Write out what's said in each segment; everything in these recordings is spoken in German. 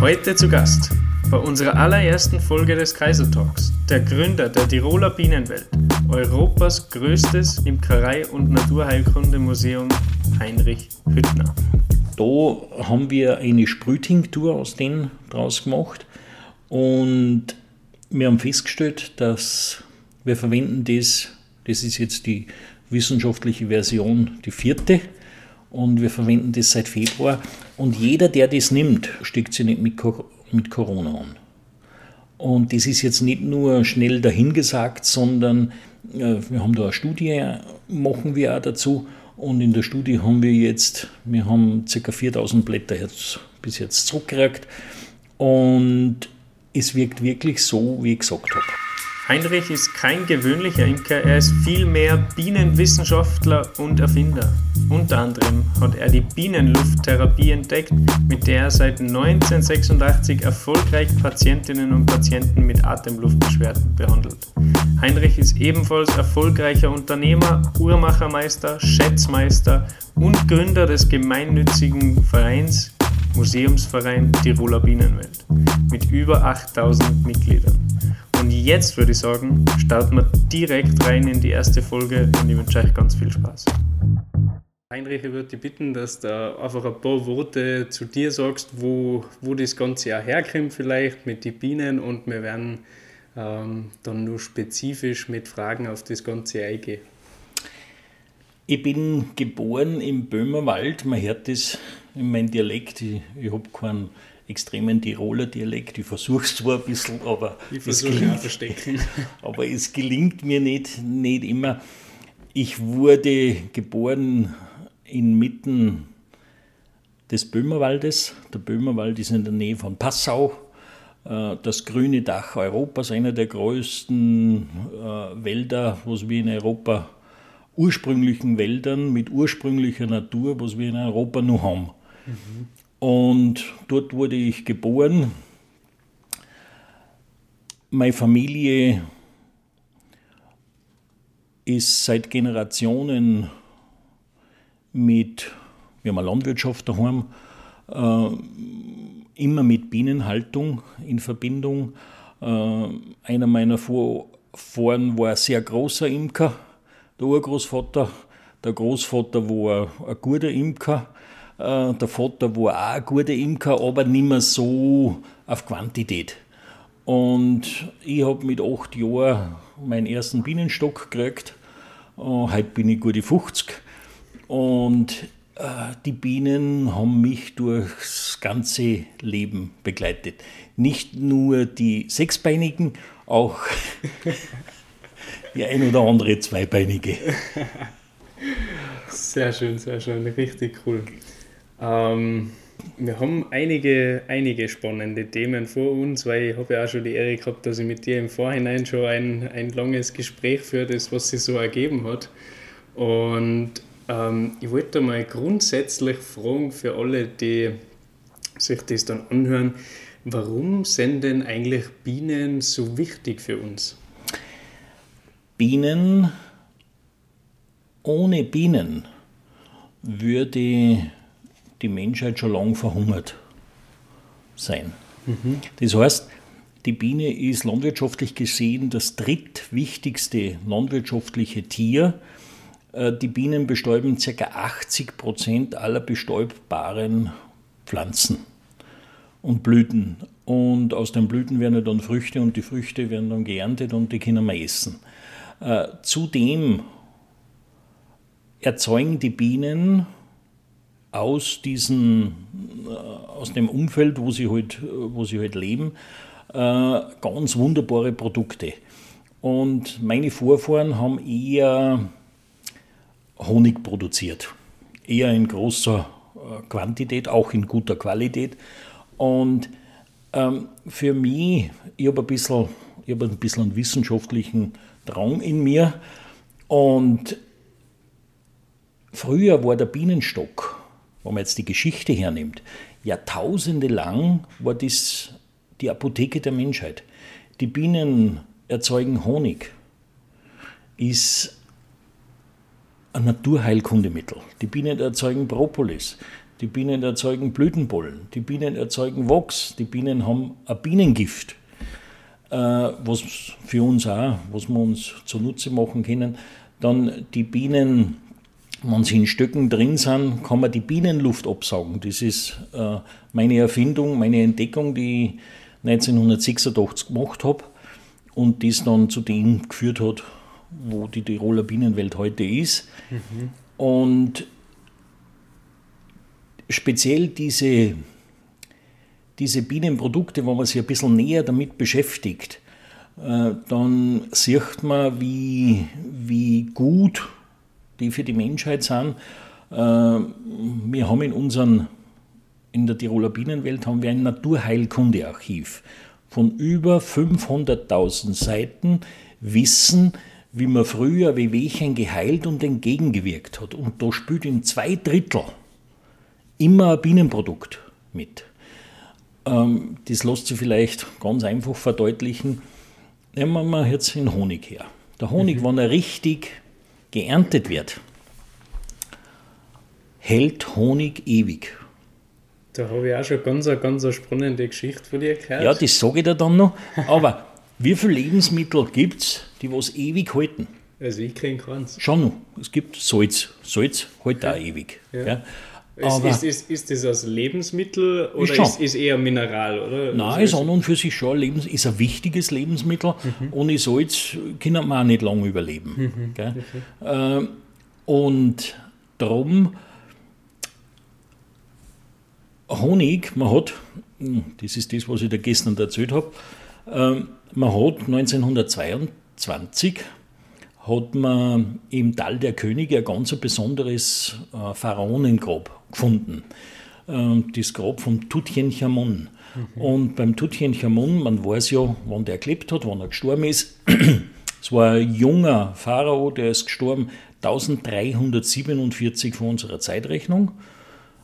Heute zu Gast bei unserer allerersten Folge des Kaisertalks der Gründer der Tiroler Bienenwelt, Europas größtes Imkerei- und Naturheilkundemuseum Heinrich Hüttner. Da haben wir eine Sprühtinktur aus denen draus gemacht und wir haben festgestellt, dass wir verwenden das, das ist jetzt die wissenschaftliche Version, die vierte, und wir verwenden das seit Februar. Und jeder, der das nimmt, steckt sich nicht mit, mit Corona an. Und das ist jetzt nicht nur schnell dahingesagt, sondern äh, wir haben da eine Studie, machen wir auch dazu. Und in der Studie haben wir jetzt, wir haben ca. 4000 Blätter jetzt, bis jetzt zurückgekriegt. Und es wirkt wirklich so, wie ich gesagt habe. Heinrich ist kein gewöhnlicher Imker, er ist vielmehr Bienenwissenschaftler und Erfinder. Unter anderem hat er die Bienenlufttherapie entdeckt, mit der er seit 1986 erfolgreich Patientinnen und Patienten mit Atemluftbeschwerden behandelt. Heinrich ist ebenfalls erfolgreicher Unternehmer, Uhrmachermeister, Schätzmeister und Gründer des gemeinnützigen Vereins Museumsverein Tiroler Bienenwelt mit über 8000 Mitgliedern. Und jetzt würde ich sagen, starten wir direkt rein in die erste Folge und ich wünsche euch ganz viel Spaß. Heinrich, ich würde dich bitten, dass du einfach ein paar Worte zu dir sagst, wo, wo das Ganze ja herkommt, vielleicht mit den Bienen und wir werden ähm, dann nur spezifisch mit Fragen auf das Ganze eingehen. Ich bin geboren im Böhmerwald, man hört das in meinem Dialekt, ich, ich habe keinen extremen Tiroler Dialekt. Ich versuche es zwar ein bisschen, aber, es gelingt, aber es gelingt mir nicht, nicht immer. Ich wurde geboren inmitten des Böhmerwaldes. Der Böhmerwald ist in der Nähe von Passau. Äh, das grüne Dach Europas, einer der größten äh, Wälder, was wir in Europa, ursprünglichen Wäldern mit ursprünglicher Natur, was wir in Europa nur haben. Mhm. Und dort wurde ich geboren. Meine Familie ist seit Generationen mit, wir haben eine Landwirtschaft daheim, äh, immer mit Bienenhaltung in Verbindung. Äh, einer meiner Vorfahren war ein sehr großer Imker, der Urgroßvater. Der Großvater war ein guter Imker. Äh, der Vater war auch ein guter Imker, aber nicht mehr so auf Quantität. Und ich habe mit acht Jahren meinen ersten Bienenstock gekriegt. Äh, heute bin ich gute 50. Und äh, die Bienen haben mich durchs ganze Leben begleitet. Nicht nur die Sechsbeinigen, auch die ein oder andere Zweibeinige. Sehr schön, sehr schön, richtig cool. Ähm, wir haben einige, einige spannende Themen vor uns, weil ich habe ja auch schon die Ehre gehabt, dass ich mit dir im Vorhinein schon ein, ein langes Gespräch für das, was sich so ergeben hat. Und ähm, ich wollte mal grundsätzlich fragen für alle, die sich das dann anhören, warum sind denn eigentlich Bienen so wichtig für uns? Bienen, ohne Bienen würde die Menschheit schon lange verhungert sein. Mhm. Das heißt, die Biene ist landwirtschaftlich gesehen das drittwichtigste landwirtschaftliche Tier. Äh, die Bienen bestäuben ca. 80 Prozent aller bestäubbaren Pflanzen und Blüten. Und aus den Blüten werden dann Früchte und die Früchte werden dann geerntet und die können wir essen. Äh, zudem erzeugen die Bienen aus, diesen, äh, aus dem Umfeld, wo sie halt, halt leben, äh, ganz wunderbare Produkte. Und meine Vorfahren haben eher Honig produziert. Eher in großer äh, Quantität, auch in guter Qualität. Und ähm, für mich, ich habe ein, bisschen, hab ein bisschen einen wissenschaftlichen Drang in mir. Und früher war der Bienenstock wenn man jetzt die Geschichte hernimmt, Jahrtausende lang war das die Apotheke der Menschheit. Die Bienen erzeugen Honig, ist ein Naturheilkundemittel. Die Bienen erzeugen Propolis. die Bienen erzeugen Blütenpollen, die Bienen erzeugen Wachs, die Bienen haben ein Bienengift, äh, was für uns auch, was wir uns zunutze machen können. Dann die Bienen, wenn sie in Stöcken drin sind, kann man die Bienenluft absaugen. Das ist äh, meine Erfindung, meine Entdeckung, die ich 1986 gemacht habe und das dann zu dem geführt hat, wo die Tiroler Bienenwelt heute ist. Mhm. Und speziell diese, diese Bienenprodukte, wo man sich ein bisschen näher damit beschäftigt, äh, dann sieht man, wie, wie gut die für die Menschheit sind. Äh, wir haben in unseren in der Tiroler Bienenwelt haben wir ein Naturheilkundearchiv von über 500.000 Seiten Wissen, wie man früher Wehwehchen geheilt und entgegengewirkt hat. Und da spielt in zwei Drittel immer ein Bienenprodukt mit. Ähm, das lässt sich vielleicht ganz einfach verdeutlichen. Nehmen wir jetzt den Honig her. Der Honig, mhm. wenn er richtig geerntet wird, hält Honig ewig. Da habe ich auch schon ganz, eine, ganz eine spannende Geschichte von dir gehört. Ja, das sage ich dir dann noch. Aber wie viele Lebensmittel gibt es, die was ewig halten? Also ich kenne keins. Schon noch. Es gibt Salz. Salz hält auch ewig. Ja. Ja. Ist, ist, ist, ist, das als Lebensmittel oder ist, ist eher Mineral? Oder? Nein, also ist an und für sich schon Lebens ist ein wichtiges Lebensmittel. Mhm. Ohne Salz können wir auch nicht lange überleben. Mhm. Ähm, und darum Honig, man hat, hm, das ist das, was ich da gestern erzählt habe, ähm, man hat 1922 hat man im Tal der Könige ein ganz besonderes äh, Pharaonengrab gefunden. Ähm, das Grab von Tutanchamun. Mhm. Und beim Tutanchamun, man weiß ja, wann der gelebt hat, wann er gestorben ist. es war ein junger Pharao, der ist gestorben 1347 von unserer Zeitrechnung.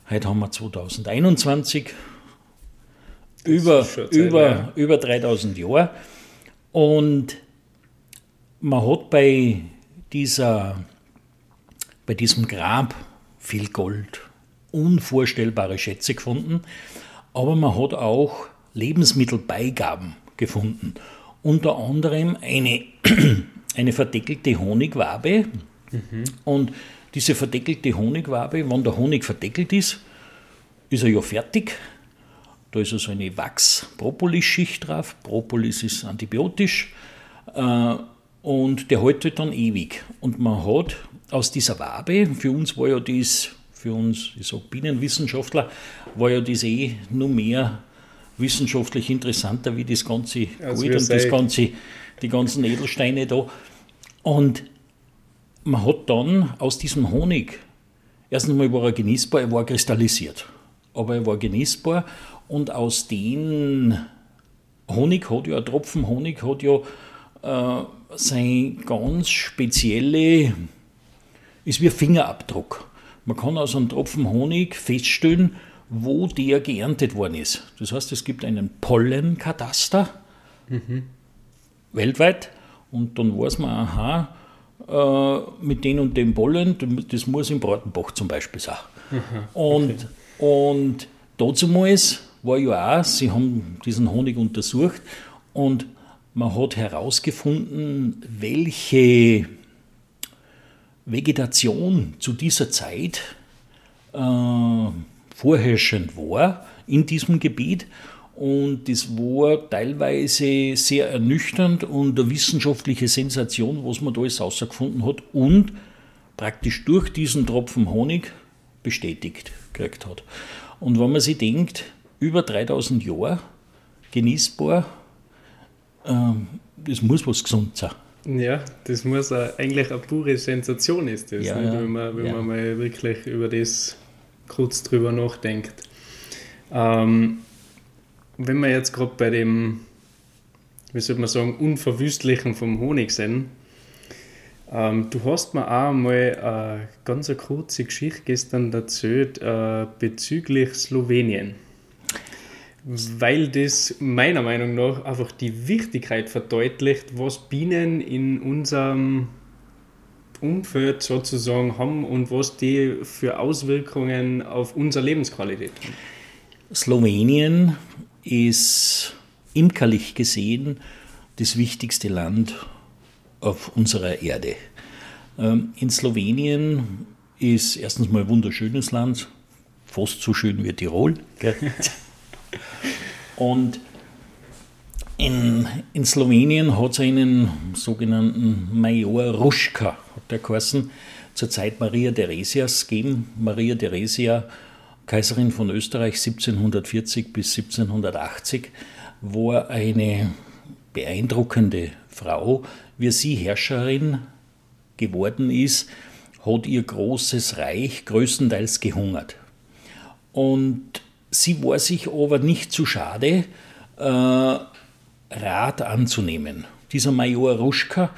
Heute haben wir 2021, über, Zeit, über, ja. über 3000 Jahre. Und man hat bei, dieser, bei diesem Grab viel Gold, unvorstellbare Schätze gefunden, aber man hat auch Lebensmittelbeigaben gefunden. Unter anderem eine, eine verdeckelte Honigwabe. Mhm. Und diese verdeckelte Honigwabe, wenn der Honig verdeckelt ist, ist er ja fertig. Da ist also eine Wachs-Propolis-Schicht drauf. Propolis ist antibiotisch. Äh, und der hält halt dann ewig. Und man hat aus dieser Wabe, für uns war ja das, für uns, ich sage Bienenwissenschaftler, war ja das eh nur mehr wissenschaftlich interessanter wie das ganze also Gold und das ganze, die ganzen Edelsteine da. Und man hat dann aus diesem Honig, erstens mal war er genießbar, er war kristallisiert, aber er war genießbar und aus dem Honig hat ja, ein Tropfen Honig hat ja äh, sein ganz spezielle, ist wie ein Fingerabdruck. Man kann aus einem Tropfen Honig feststellen, wo der geerntet worden ist. Das heißt, es gibt einen Pollenkataster mhm. weltweit und dann weiß man, aha, äh, mit den und dem Pollen, das muss im Bratenbach zum Beispiel sein. Mhm, und, und dazumals war ja auch, sie haben diesen Honig untersucht und man hat herausgefunden, welche Vegetation zu dieser Zeit äh, vorherrschend war in diesem Gebiet und das war teilweise sehr ernüchternd und eine wissenschaftliche Sensation, was man da alles herausgefunden hat und praktisch durch diesen Tropfen Honig bestätigt gekriegt hat. Und wenn man sich denkt, über 3000 Jahre genießbar, äh, das muss was gesund sein. Ja, das muss eigentlich eine pure Sensation ist das, ja, ja, wenn, man, wenn ja. man mal wirklich über das kurz drüber nachdenkt. Ähm, wenn wir jetzt gerade bei dem, wie soll man sagen, Unverwüstlichen vom Honig sind, ähm, du hast mir auch mal eine ganz eine kurze Geschichte gestern erzählt äh, bezüglich Slowenien. Weil das meiner Meinung nach einfach die Wichtigkeit verdeutlicht, was Bienen in unserem Umfeld sozusagen haben und was die für Auswirkungen auf unsere Lebensqualität haben. Slowenien ist imkerlich gesehen das wichtigste Land auf unserer Erde. Ähm, in Slowenien ist erstens mal ein wunderschönes Land, fast so schön wie Tirol. Und in, in Slowenien hat es einen sogenannten Major Ruschka, hat der geheißen, zur Zeit Maria Theresias gegeben. Maria Theresia, Kaiserin von Österreich 1740 bis 1780, war eine beeindruckende Frau. Wie sie Herrscherin geworden ist, hat ihr großes Reich größtenteils gehungert. Und sie war sich aber nicht zu schade, äh, Rat anzunehmen. Dieser Major Ruschka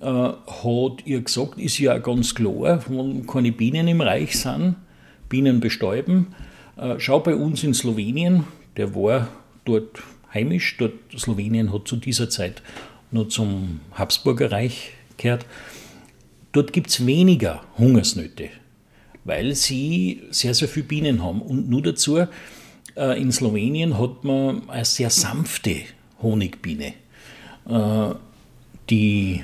äh, hat ihr gesagt, ist ja ganz klar, wenn keine Bienen im Reich sind, Bienen bestäuben. Äh, schau bei uns in Slowenien, der war dort heimisch, dort Slowenien hat zu dieser Zeit nur zum Habsburger Reich gehört. Dort gibt es weniger Hungersnöte, weil sie sehr, sehr viele Bienen haben. Und nur dazu, äh, in Slowenien hat man eine sehr sanfte Honigbiene. Äh, die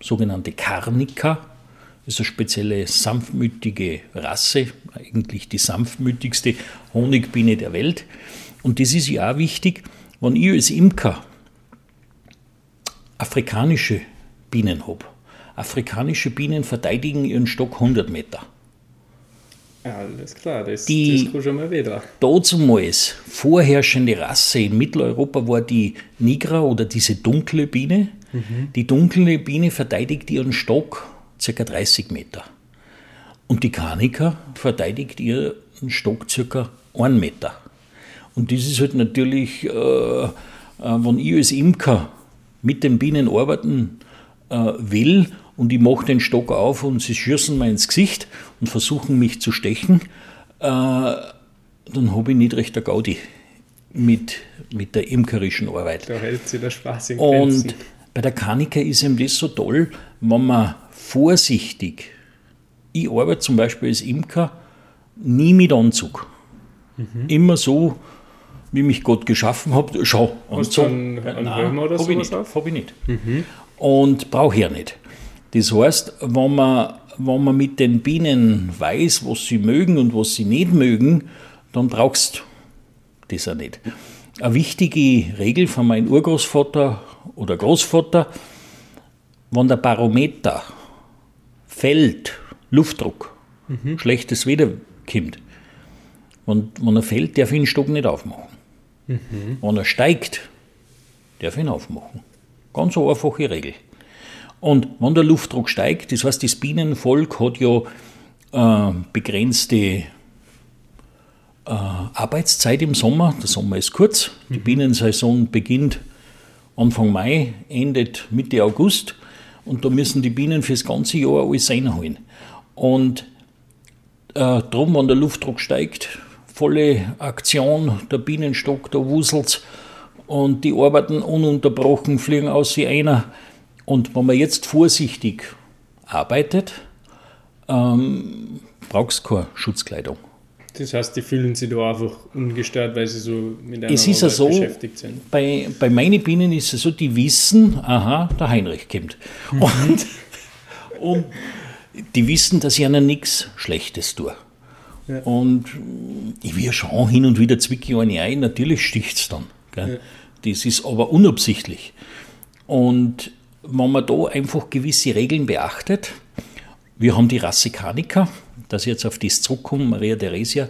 sogenannte Karnika ist eine spezielle sanftmütige Rasse, eigentlich die sanftmütigste Honigbiene der Welt. Und das ist ja auch wichtig, wenn ich als Imker afrikanische Bienen habe. Afrikanische Bienen verteidigen ihren Stock 100 Meter. Alles klar, das, die das kann schon mal wieder. Dazumals vorherrschende Rasse in Mitteleuropa war die Nigra oder diese dunkle Biene. Mhm. Die dunkle Biene verteidigt ihren Stock ca. 30 Meter. Und die Kanika verteidigt ihren Stock ca. 1 Meter. Und das ist halt natürlich, äh, äh, wenn ich als Imker mit den Bienen arbeiten äh, will und ich mache den Stock auf und sie schießen mir ins Gesicht und versuchen mich zu stechen, äh, dann habe ich nicht recht der Gaudi mit, mit der imkerischen Arbeit. Da hält sich der Spaß im Und bei der Kanika ist eben das so toll, wenn man vorsichtig, ich arbeite zum Beispiel als Imker nie mit Anzug. Mhm. Immer so, wie mich Gott geschaffen hat. Schau, Hast du einen, einen Helm oder sowas ich nicht, Habe ich nicht. Mhm. Und brauche ich ja nicht. Das heißt, wenn man, wenn man mit den Bienen weiß, was sie mögen und was sie nicht mögen, dann brauchst du das auch nicht. Eine wichtige Regel von meinem Urgroßvater oder Großvater, wenn der Barometer fällt, Luftdruck, mhm. schlechtes Wetter kommt, wenn, wenn er fällt, darf ich den Stock nicht aufmachen. Mhm. Wenn er steigt, darf ich ihn aufmachen. Ganz eine einfache Regel. Und wenn der Luftdruck steigt, das heißt, das Bienenvolk hat ja äh, begrenzte äh, Arbeitszeit im Sommer. Der Sommer ist kurz. Die mhm. Bienensaison beginnt Anfang Mai, endet Mitte August. Und da müssen die Bienen fürs ganze Jahr alles reinholen. Und äh, drum, wenn der Luftdruck steigt, volle Aktion, der Bienenstock, da wuselt und die arbeiten ununterbrochen, fliegen aus wie einer. Und wenn man jetzt vorsichtig arbeitet, ähm, braucht es keine Schutzkleidung. Das heißt, die fühlen sich da einfach ungestört, weil sie so mit einer es ist Arbeit so, beschäftigt sind. Bei, bei meinen Bienen ist es so, die wissen, aha, der Heinrich kommt. Mhm. Und, und die wissen, dass ich ihnen nichts Schlechtes tue. Ja. Und ich will schon hin und wieder zwicke eine ein, natürlich sticht es dann. Ja. Das ist aber unabsichtlich. Und wenn man da einfach gewisse Regeln beachtet, wir haben die Rasse Kanika, dass ich jetzt auf das zurückkomme, Maria Theresia,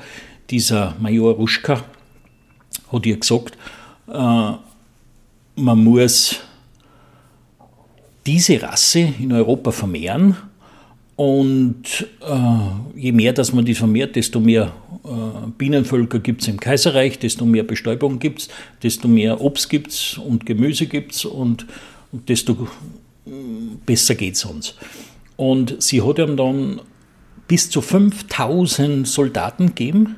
dieser Major Ruschka hat ihr gesagt, äh, man muss diese Rasse in Europa vermehren und äh, je mehr, dass man die vermehrt, desto mehr äh, Bienenvölker gibt es im Kaiserreich, desto mehr Bestäubung gibt es, desto mehr Obst gibt es und Gemüse gibt es und, desto besser geht es uns. Und sie hat ihm dann bis zu 5000 Soldaten gegeben,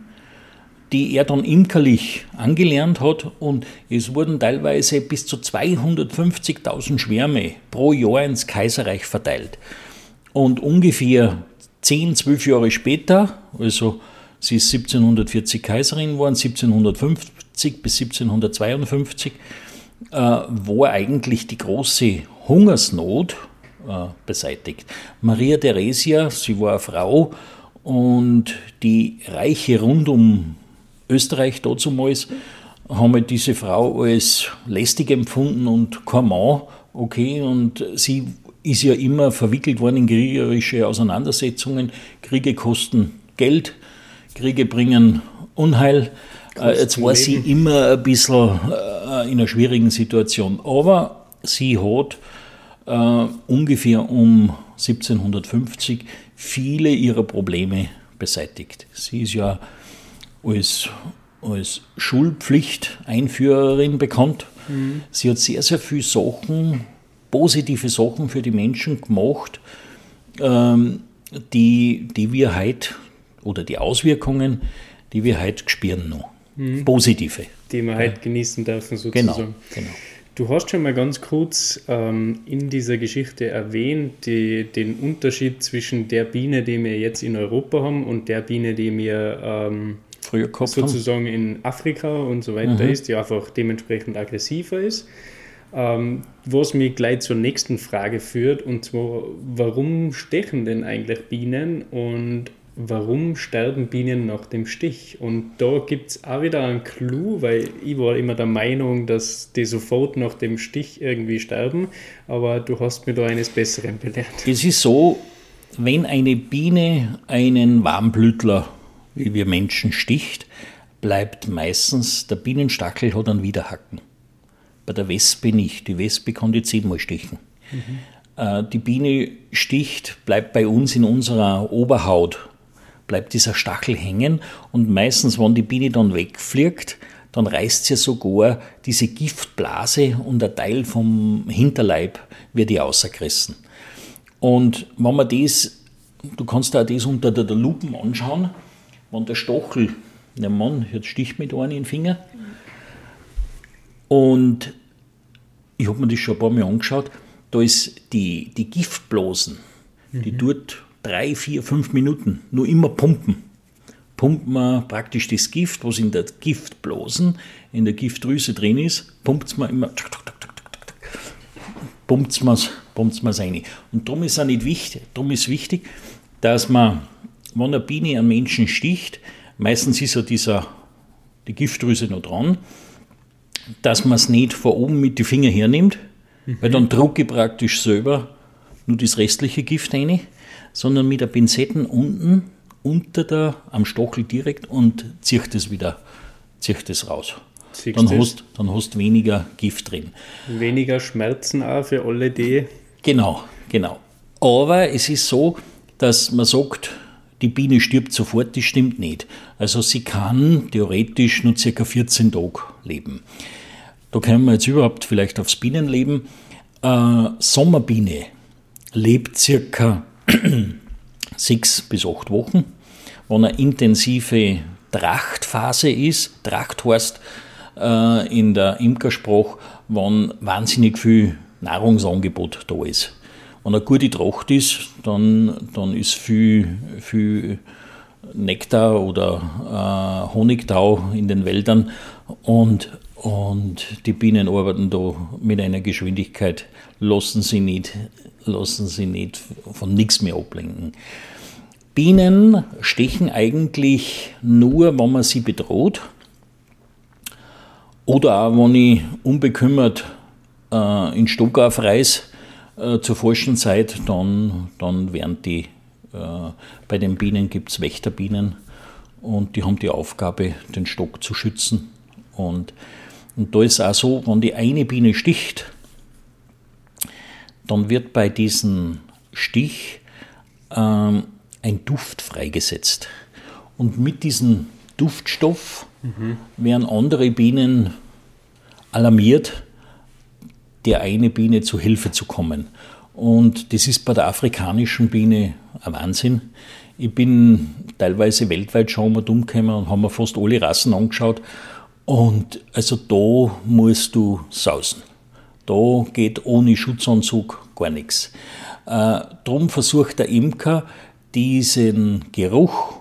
die er dann imkerlich angelernt hat und es wurden teilweise bis zu 250.000 Schwärme pro Jahr ins Kaiserreich verteilt. Und ungefähr 10, 12 Jahre später, also sie ist 1740 Kaiserin geworden, 1750 bis 1752, äh, war eigentlich die große Hungersnot äh, beseitigt. Maria Theresia, sie war eine Frau und die Reiche rund um Österreich damals haben halt diese Frau als lästig empfunden und kein Mann, okay, und sie ist ja immer verwickelt worden in kriegerische Auseinandersetzungen. Kriege kosten Geld, Kriege bringen Unheil. Kosten Jetzt war sie immer ein bisschen äh, in einer schwierigen Situation. Aber sie hat äh, ungefähr um 1750 viele ihrer Probleme beseitigt. Sie ist ja als, als Schulpflichteinführerin bekannt. Mhm. Sie hat sehr, sehr viele Sachen, positive Sachen für die Menschen gemacht, ähm, die, die wir heute, oder die Auswirkungen, die wir heute spüren noch. Mhm. Positive. Die wir ja. heute genießen dürfen, sozusagen. Genau, genau. Du hast schon mal ganz kurz ähm, in dieser Geschichte erwähnt, die, den Unterschied zwischen der Biene, die wir jetzt in Europa haben, und der Biene, die wir ähm, früher sozusagen haben. in Afrika und so weiter mhm. ist, die einfach dementsprechend aggressiver ist. Ähm, was mich gleich zur nächsten Frage führt, und zwar, warum stechen denn eigentlich Bienen und warum sterben Bienen nach dem Stich? Und da gibt es auch wieder einen Clou, weil ich war immer der Meinung, dass die sofort nach dem Stich irgendwie sterben, aber du hast mir da eines Besseren belehrt. Es ist so, wenn eine Biene einen Warmblütler, wie wir Menschen, sticht, bleibt meistens, der Bienenstachel hat einen Widerhaken. Bei der Wespe nicht. Die Wespe kann die zehnmal stechen. Mhm. Die Biene sticht, bleibt bei uns in unserer Oberhaut bleibt dieser Stachel hängen und meistens, wenn die Biene dann wegfliegt, dann reißt sie sogar diese Giftblase und ein Teil vom Hinterleib wird ihr ausgerissen. Und wenn man das, du kannst auch das unter der, der Lupe anschauen, wenn der Stachel, der Mann, jetzt sticht mit einem in den Finger, und ich habe mir das schon ein paar Mal angeschaut, da ist die, die Giftblasen, mhm. die dort drei, vier, fünf Minuten nur immer pumpen. Pumpt man praktisch das Gift, was in der Giftblasen, in der Giftdrüse drin ist, pumpt man immer, pumpt man es rein. Und darum ist auch nicht wichtig, darum ist wichtig, dass man, wenn eine Biene einen Menschen sticht, meistens ist ja dieser, die Giftdrüse noch dran, dass man es nicht von oben mit den Fingern hernimmt, mhm. weil dann drucke ich praktisch selber nur das restliche Gift rein sondern mit der Pinzetten unten unter der, am Stachel direkt und zieht es wieder, zieht es raus. dann hast, dann hast weniger Gift drin. Weniger Schmerzen auch für alle die. Genau, genau. Aber es ist so, dass man sagt, die Biene stirbt sofort, das stimmt nicht. Also sie kann theoretisch nur ca. 14 Tage leben. Da können wir jetzt überhaupt vielleicht aufs Bienenleben. Äh, Sommerbiene lebt circa sechs bis acht Wochen. Wenn eine intensive Trachtphase ist, Tracht heißt äh, in der Imkersprache, wenn wahnsinnig viel Nahrungsangebot da ist. Wenn eine gute Tracht ist, dann, dann ist viel, viel Nektar oder äh, Honigtau in den Wäldern und, und die Bienen arbeiten da mit einer Geschwindigkeit, lassen sie nicht lassen sie nicht von nichts mehr ablenken. Bienen stechen eigentlich nur, wenn man sie bedroht oder auch, wenn ich unbekümmert äh, in Stockaf reise äh, zur Forschenzeit, dann, dann werden die, äh, bei den Bienen gibt es Wächterbienen und die haben die Aufgabe, den Stock zu schützen. Und, und da ist auch so, wenn die eine Biene sticht, dann wird bei diesem Stich ähm, ein Duft freigesetzt. Und mit diesem Duftstoff mhm. werden andere Bienen alarmiert, der eine Biene zu Hilfe zu kommen. Und das ist bei der afrikanischen Biene ein Wahnsinn. Ich bin teilweise weltweit schon mal umgekommen und haben mir fast alle Rassen angeschaut. Und also da musst du sausen. Da geht ohne Schutzanzug gar nichts. Äh, drum versucht der Imker diesen Geruch,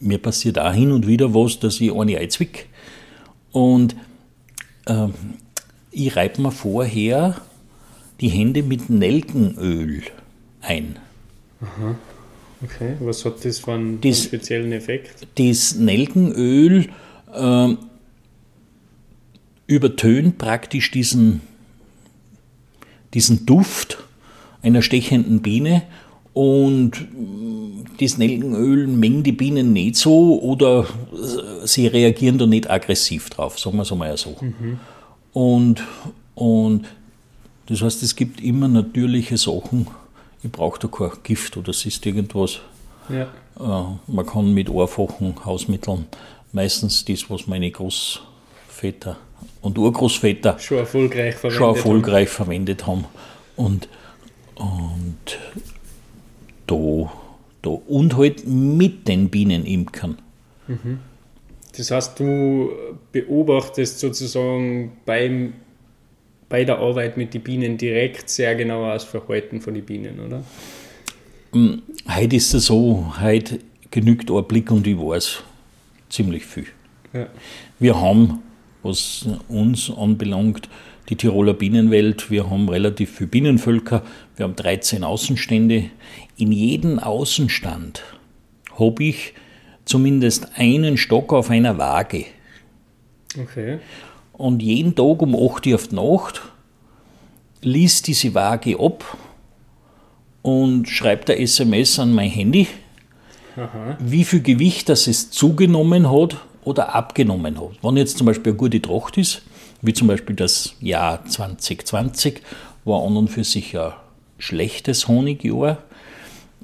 mir passiert auch hin und wieder was, dass ich eine einzwick. Und äh, ich reibe mir vorher die Hände mit Nelkenöl ein. Aha. Okay, was hat das für einen, das, speziellen Effekt? Das Nelkenöl äh, übertönt praktisch diesen, diesen Duft einer stechenden Biene und das Nelkenöl mengen die Bienen nicht so oder sie reagieren da nicht aggressiv drauf, sagen wir es einmal so. Mhm. Und, und das heißt, es gibt immer natürliche Sachen. Ich brauche da kein Gift oder es ist irgendwas. Ja. Äh, man kann mit einfachen Hausmitteln meistens das, was meine Großväter und Urgroßväter schon erfolgreich verwendet, schon erfolgreich haben. verwendet haben. Und, und da, da und halt mit den Bienenimkern. Mhm. Das heißt, du beobachtest sozusagen beim, bei der Arbeit mit den Bienen direkt sehr genau das Verhalten von den Bienen, oder? Hm, heute ist es so, heute genügt ein Blick und ich weiß ziemlich viel. Ja. Wir haben, was uns anbelangt, die Tiroler Bienenwelt. Wir haben relativ viele Bienenvölker. Wir haben 13 Außenstände. In jedem Außenstand habe ich zumindest einen Stock auf einer Waage. Okay. Und jeden Tag um 8 Uhr auf die Nacht liest diese Waage ab und schreibt eine SMS an mein Handy, Aha. wie viel Gewicht das es zugenommen hat oder abgenommen hat. Wenn jetzt zum Beispiel eine gute Tracht ist, wie zum Beispiel das Jahr 2020, war an und für sich ein schlechtes Honigjahr.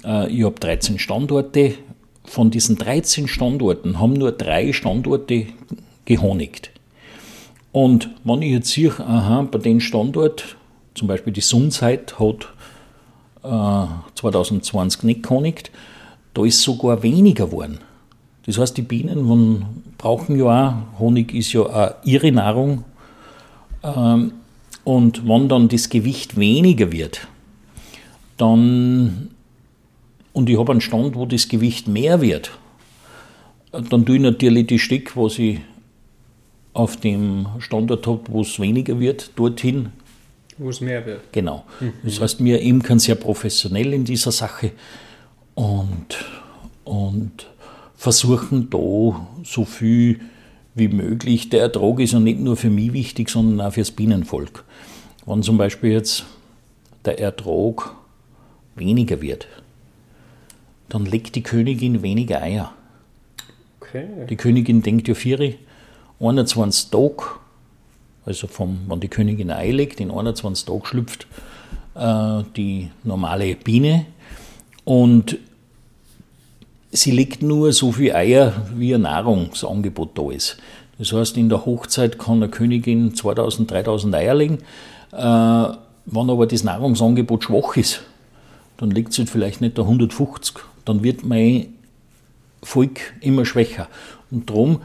Äh, ich habe 13 Standorte. Von diesen 13 Standorten haben nur drei Standorte gehonigt. Und wenn ich jetzt sehe, aha, bei dem Standort, zum Beispiel die Sunzeit hat äh, 2020 nicht gehonigt, da ist sogar weniger geworden. Das heißt, die Bienen brauchen ja auch, Honig ist ja auch ihre Nahrung. Ähm, und wenn dann das Gewicht weniger wird, dann, und ich habe einen Stand, wo das Gewicht mehr wird, dann tue ich natürlich die Stück, was ich auf dem Standort habe, wo es weniger wird, dorthin. Wo es mehr wird. Genau. Mhm. Das heißt, wir Imkern sehr professionell in dieser Sache und, und versuchen da so viel wie möglich. Der Ertrag ist ja nicht nur für mich wichtig, sondern auch fürs Bienenvolk. Wenn zum Beispiel jetzt der Ertrag weniger wird, dann legt die Königin weniger Eier. Okay. Die Königin denkt ja vier, 21 Tage, also vom, wenn die Königin Ei legt, in 21 Tagen schlüpft äh, die normale Biene und sie legt nur so viel Eier, wie ein Nahrungsangebot da ist. Das heißt, in der Hochzeit kann eine Königin 2000, 3000 Eier legen. Äh, wenn aber das Nahrungsangebot schwach ist, dann legt sie vielleicht nicht da 150. Dann wird mein Volk immer schwächer. Und darum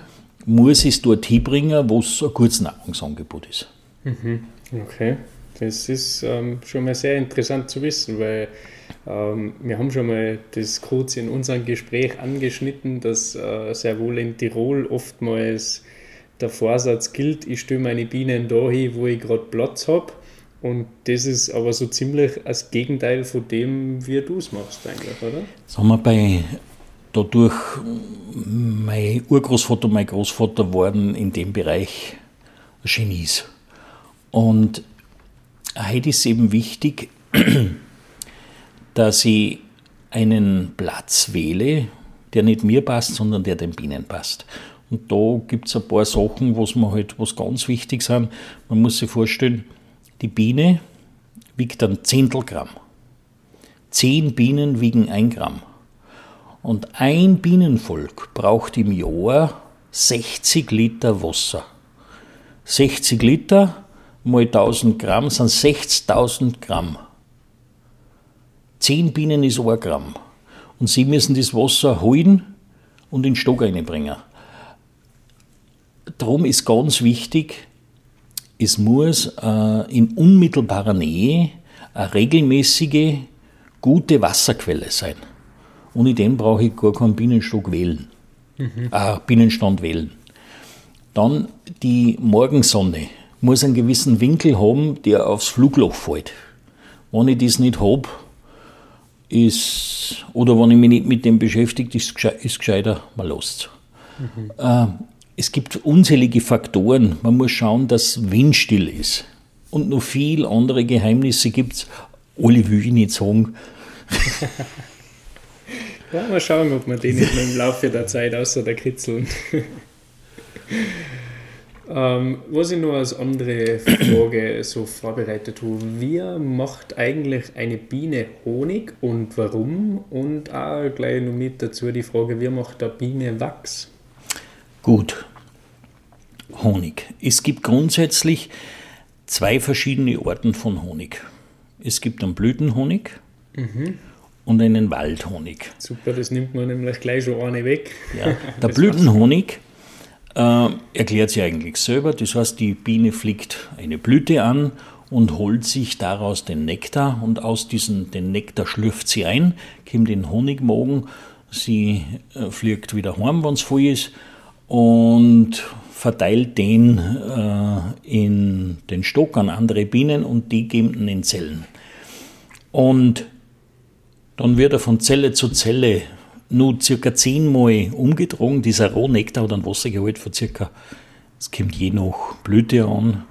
muss ich es dort hinbringen, wo es ein gutes Nahrungsangebot ist. Mhm. Okay, das ist ähm, schon mal sehr interessant zu wissen, weil wir haben schon mal das kurz in unserem Gespräch angeschnitten, dass äh, sehr wohl in Tirol oftmals der Vorsatz gilt, ich stelle meine Bienen dahin, wo ich gerade Platz habe. Und das ist aber so ziemlich das Gegenteil von dem, wie du es machst eigentlich, oder? Das wir bei, dadurch, mein Urgroßvater und mein Großvater waren in dem Bereich Genies. Und heute ist eben wichtig, dass ich einen Platz wähle, der nicht mir passt, sondern der den Bienen passt. Und da gibt es ein paar Sachen, was mir halt was ganz wichtig sind. Man muss sich vorstellen, die Biene wiegt ein Zehntel Gramm. Zehn Bienen wiegen ein Gramm. Und ein Bienenvolk braucht im Jahr 60 Liter Wasser. 60 Liter mal 1000 Gramm sind 60.000 Gramm. 10 Bienen ist ein Gramm. Und sie müssen das Wasser holen und in den Stock reinbringen. Darum ist ganz wichtig, es muss äh, in unmittelbarer Nähe eine regelmäßige, gute Wasserquelle sein. Ohne den brauche ich gar keinen Bienenstock wählen, mhm. äh, Bienenstand wählen. Dann die Morgensonne muss einen gewissen Winkel haben, der aufs Flugloch fällt. Wenn ich das nicht habe, ist, oder wenn ich mich nicht mit dem beschäftige, ist es gescheiter, man lässt mhm. äh, Es gibt unzählige Faktoren. Man muss schauen, dass windstill ist. Und noch viele andere Geheimnisse gibt es. Alle will ich nicht sagen. ja, mal schauen, ob wir die nicht mehr im Laufe der Zeit außer der kitzeln. Ähm, was ich noch als andere Frage so vorbereitet habe, wie macht eigentlich eine Biene Honig und warum? Und auch gleich noch mit dazu die Frage, wie macht eine Biene Wachs? Gut, Honig. Es gibt grundsätzlich zwei verschiedene Arten von Honig. Es gibt einen Blütenhonig mhm. und einen Waldhonig. Super, das nimmt man nämlich gleich schon eine weg. Ja, der Blütenhonig äh, erklärt sich eigentlich selber. Das heißt, die Biene fliegt eine Blüte an und holt sich daraus den Nektar und aus diesem den Nektar schlürft sie ein, kommt den Honigmogen, sie äh, fliegt wieder heim, wenn es voll ist und verteilt den äh, in den Stock an andere Bienen und die geben ihn in Zellen. Und dann wird er von Zelle zu Zelle nur circa zehnmal umgetragen. Dieser Rohnektar hat ein Wassergehalt von circa, es kommt je nach Blüte an,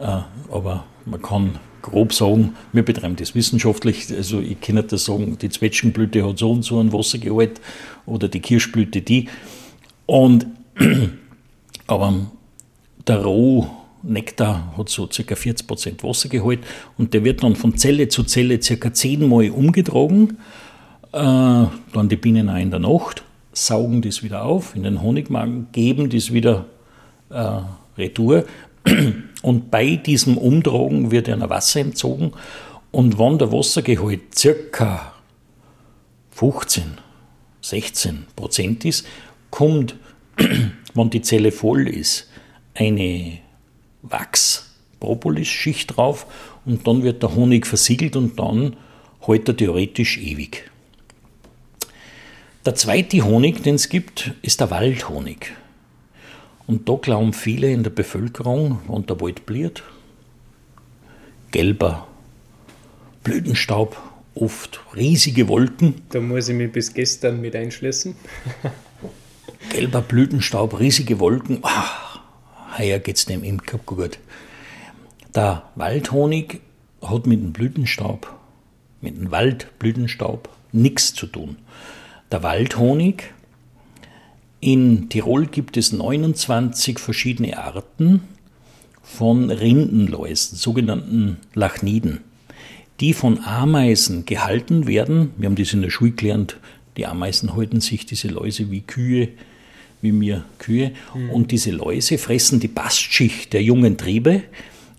äh, aber man kann grob sagen, wir betreiben das wissenschaftlich, also ich kann nicht sagen, die Zwetschgenblüte hat so und so ein Wassergehalt oder die Kirschblüte die. Und, aber der Rohnektar hat so ca. 40% Wassergehalt und der wird dann von Zelle zu Zelle circa zehnmal umgetragen äh, dann die Bienen auch in der Nacht, saugen das wieder auf in den Honigmagen, geben das wieder äh, retour. Und bei diesem Umtragen wird ein Wasser entzogen. Und wenn der Wassergehalt circa 15, 16 Prozent ist, kommt, wenn die Zelle voll ist, eine Wachs-Propolis-Schicht drauf und dann wird der Honig versiegelt und dann hält er theoretisch ewig. Der zweite Honig, den es gibt, ist der Waldhonig. Und da glauben viele in der Bevölkerung, wenn der Wald bliert, gelber Blütenstaub, oft riesige Wolken. Da muss ich mich bis gestern mit einschließen. gelber Blütenstaub, riesige Wolken. Ach, heuer geht's dem Imker gut. Der Waldhonig hat mit dem Blütenstaub, mit dem Waldblütenstaub nichts zu tun der Waldhonig. In Tirol gibt es 29 verschiedene Arten von Rindenläusen, sogenannten Lachniden, die von Ameisen gehalten werden. Wir haben das in der Schule gelernt. Die Ameisen halten sich diese Läuse wie Kühe, wie mir Kühe. Mhm. Und diese Läuse fressen die Bastschicht der jungen Triebe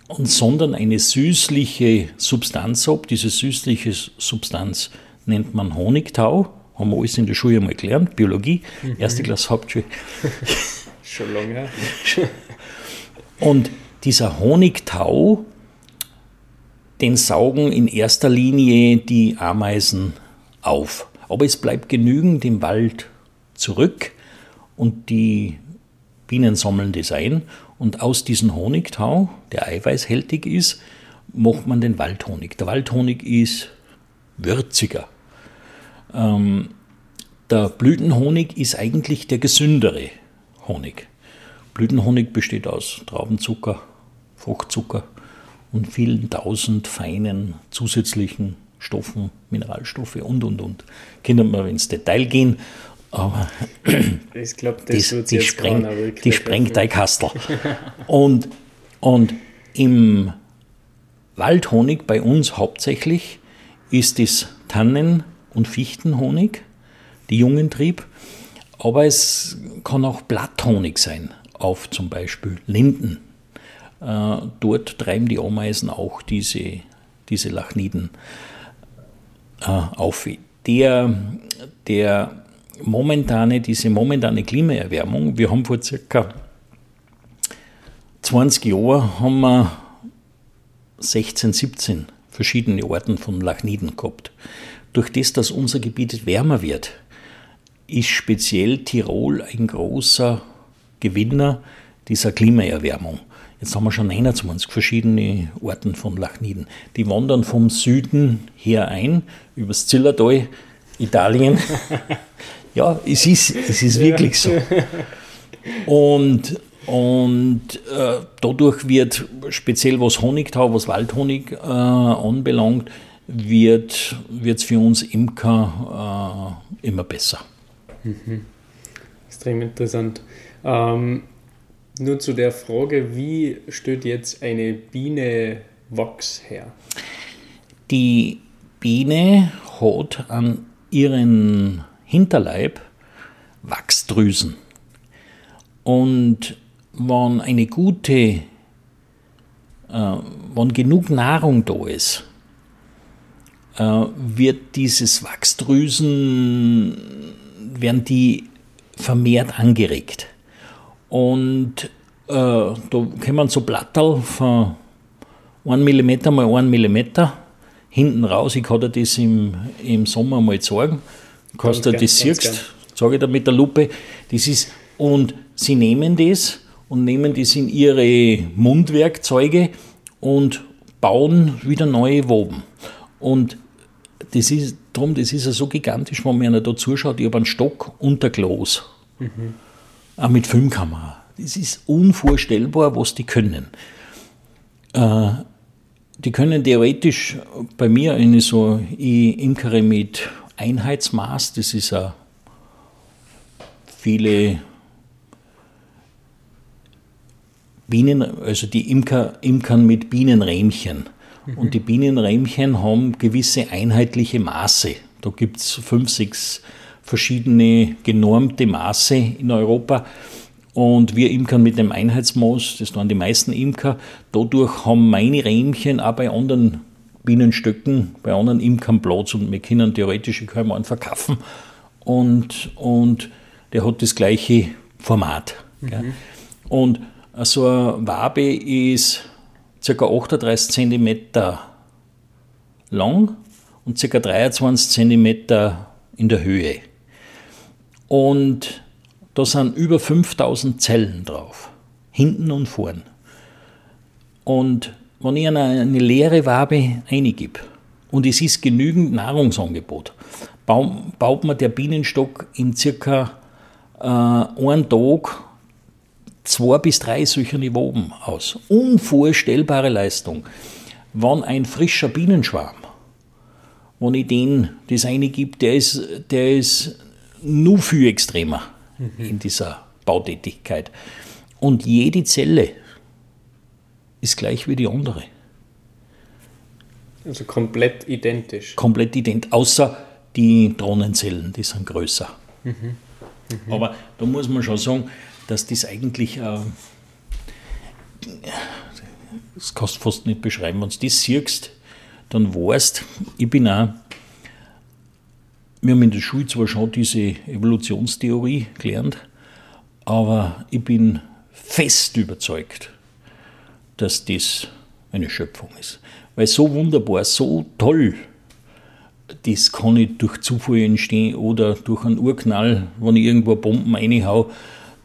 und sondern eine süßliche Substanz ab. Diese süßliche Substanz nennt man Honigtau haben wir alles in der Schule einmal gelernt, Biologie, mhm. erste Klasse Hauptschule. Schon lange her. Und dieser Honigtau, den saugen in erster Linie die Ameisen auf. Aber es bleibt genügend im Wald zurück und die Bienen sammeln das ein. Und aus diesem Honigtau, der eiweißhältig ist, macht man den Waldhonig. Der Waldhonig ist würziger. Ähm, der Blütenhonig ist eigentlich der gesündere Honig. Blütenhonig besteht aus Traubenzucker, Fruchtzucker und vielen tausend feinen zusätzlichen Stoffen, Mineralstoffe und und und. Können wir ins Detail gehen, aber ich glaub, das, das die, spreng, die sprengt dein Kastel. und, und im Waldhonig bei uns hauptsächlich ist es Tannen, und Fichtenhonig, die jungen Trieb. Aber es kann auch Blatthonig sein, auf zum Beispiel Linden. Äh, dort treiben die Ameisen auch diese, diese Lachniden äh, auf. Der, der momentane, diese momentane Klimaerwärmung, wir haben vor circa 20 Jahren haben wir 16, 17 verschiedene Arten von Lachniden gehabt. Durch das, dass unser Gebiet wärmer wird, ist speziell Tirol ein großer Gewinner dieser Klimaerwärmung. Jetzt haben wir schon 21 verschiedene Arten von Lachniden. Die wandern vom Süden her ein, übers Zillertal, Italien. ja, es ist, es ist wirklich so. Und, und äh, dadurch wird speziell was Honigtau, was Waldhonig äh, anbelangt, wird es für uns Imker äh, immer besser. Mhm. Extrem interessant. Ähm, nur zu der Frage, wie stellt jetzt eine Biene Wachs her? Die Biene hat an ihren Hinterleib Wachsdrüsen. Und wenn eine gute, äh, wenn genug Nahrung da ist, wird dieses Wachsdrüsen, werden die vermehrt angeregt. Und äh, da kommen so Blatterl von 1 mm mal 1 mm hinten raus. Ich kann dir das im, im Sommer mal zeigen. Kannst du das siehst, sage ich dir mit der Lupe. Das ist, und sie nehmen das und nehmen das in ihre Mundwerkzeuge und bauen wieder neue Woben. Und das ist drum, das ist ja so gigantisch, wenn man da zuschaut. Ich habe einen Stock unter Glas. Mhm auch mit Filmkamera. Das ist unvorstellbar, was die können. Äh, die können theoretisch bei mir eine so, ich imkere mit Einheitsmaß, das ist ja viele Bienen, also die Imker imkern mit Bienenrähmchen. Mhm. Und die Bienenrähmchen haben gewisse einheitliche Maße. Da gibt es fünf, sechs verschiedene genormte Maße in Europa. Und wir imkern mit dem Einheitsmaß, das waren die meisten Imker. Dadurch haben meine Rähmchen auch bei anderen Bienenstöcken, bei anderen Imkern Platz und wir können theoretisch einen verkaufen. Und, und der hat das gleiche Format. Mhm. Und so eine Wabe ist ca. 38 cm lang und ca. 23 cm in der Höhe. Und da sind über 5000 Zellen drauf, hinten und vorn. Und wenn ich eine, leere Wabe eingib und es ist genügend Nahrungsangebot, baut, man der Bienenstock in circa äh, einen Tag zwei bis drei solcher Waben aus. Unvorstellbare Leistung. Wenn ein frischer Bienenschwarm, wenn ich den das eine gibt, der ist, der ist nur viel extremer mhm. in dieser Bautätigkeit. Und jede Zelle ist gleich wie die andere. Also komplett identisch. Komplett identisch, außer die Drohnenzellen, die sind größer. Mhm. Mhm. Aber da muss man schon sagen, dass das eigentlich, äh, das kannst du fast nicht beschreiben, wenn du das siehst, dann weißt, ich bin auch wir haben in der Schule zwar schon diese Evolutionstheorie gelernt, aber ich bin fest überzeugt, dass das eine Schöpfung ist. Weil so wunderbar, so toll, das kann nicht durch Zufall entstehen oder durch einen Urknall, wenn ich irgendwo Bomben reinhau,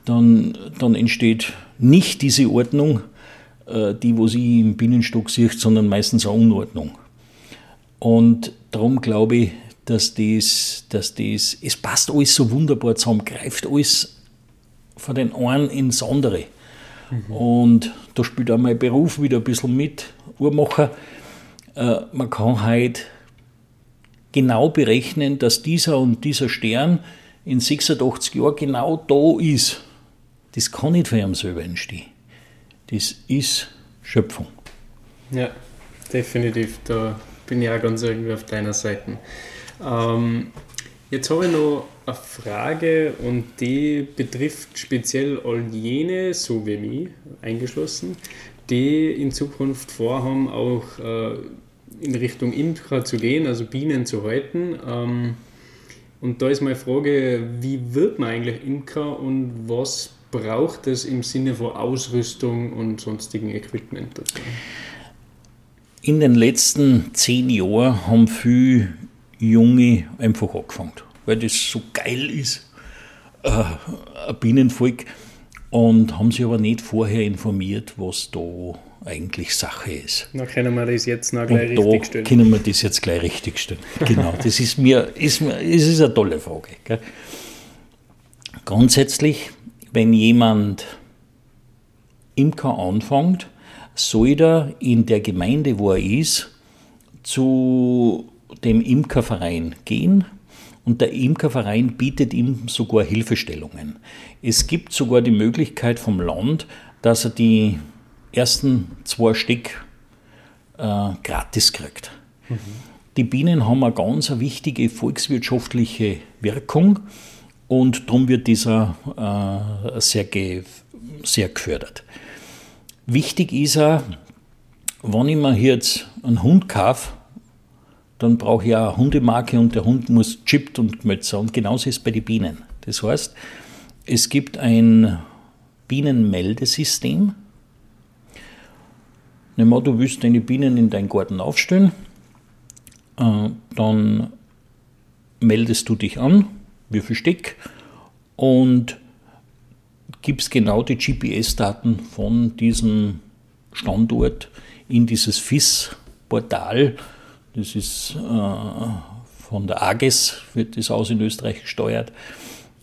dann, dann entsteht nicht diese Ordnung, äh, die, was ich im Binnenstock sehe, sondern meistens eine Unordnung. Und darum glaube ich, dass das, dass das, es passt alles so wunderbar zusammen, greift alles von den einen ins andere. Mhm. Und da spielt auch mein Beruf wieder ein bisschen mit, Uhrmacher. Äh, man kann halt genau berechnen, dass dieser und dieser Stern in 86 Jahren genau da ist. Das kann nicht von ihm selber entstehen. Das ist Schöpfung. Ja, definitiv. Da bin ich auch ganz irgendwie auf deiner Seite. Ähm, jetzt habe ich noch eine Frage und die betrifft speziell all jene, so wie mich eingeschlossen, die in Zukunft vorhaben, auch äh, in Richtung Imker zu gehen, also Bienen zu halten. Ähm, und da ist meine Frage, wie wird man eigentlich Imker und was braucht es im Sinne von Ausrüstung und sonstigen Equipment dazu? in den letzten zehn Jahren haben viele Junge einfach angefangen, weil das so geil ist, äh, ein Bienenvolk, und haben sich aber nicht vorher informiert, was da eigentlich Sache ist. Na, können wir das jetzt noch gleich und richtig stellen. können wir das jetzt gleich richtig stellen. Genau, das ist mir, ist mir, es ist eine tolle Frage. Gell? Grundsätzlich, wenn jemand Imker anfängt, soll er in der Gemeinde, wo er ist, zu dem Imkerverein gehen und der Imkerverein bietet ihm sogar Hilfestellungen. Es gibt sogar die Möglichkeit vom Land, dass er die ersten zwei Stück äh, gratis kriegt. Mhm. Die Bienen haben eine ganz wichtige volkswirtschaftliche Wirkung und darum wird dieser äh, sehr, sehr gefördert. Wichtig ist auch, wenn ich mir jetzt einen Hund kaufe, dann brauche ich auch eine Hundemarke und der Hund muss chippt und gemeldet. Und genauso ist es bei den Bienen. Das heißt, es gibt ein Bienenmeldesystem. Nimm an, du willst deine Bienen in deinen Garten aufstellen, äh, dann meldest du dich an, Stück, und gibst genau die GPS-Daten von diesem Standort in dieses FIS-Portal. Das ist äh, von der AGES, wird das aus in Österreich gesteuert.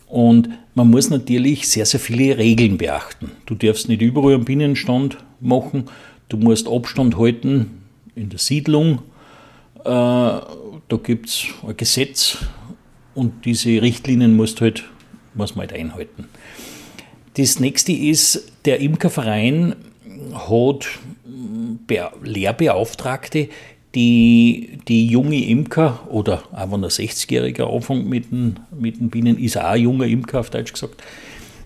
Und man muss natürlich sehr, sehr viele Regeln beachten. Du darfst nicht überall einen Binnenstand machen, du musst Abstand halten in der Siedlung. Äh, da gibt es ein Gesetz und diese Richtlinien musst halt, muss man halt einhalten. Das nächste ist, der Imkerverein hat Lehrbeauftragte, die, die junge Imker oder auch wenn ein 60-Jähriger anfängt mit den, mit den Bienen, ist auch ein junger Imker auf Deutsch gesagt,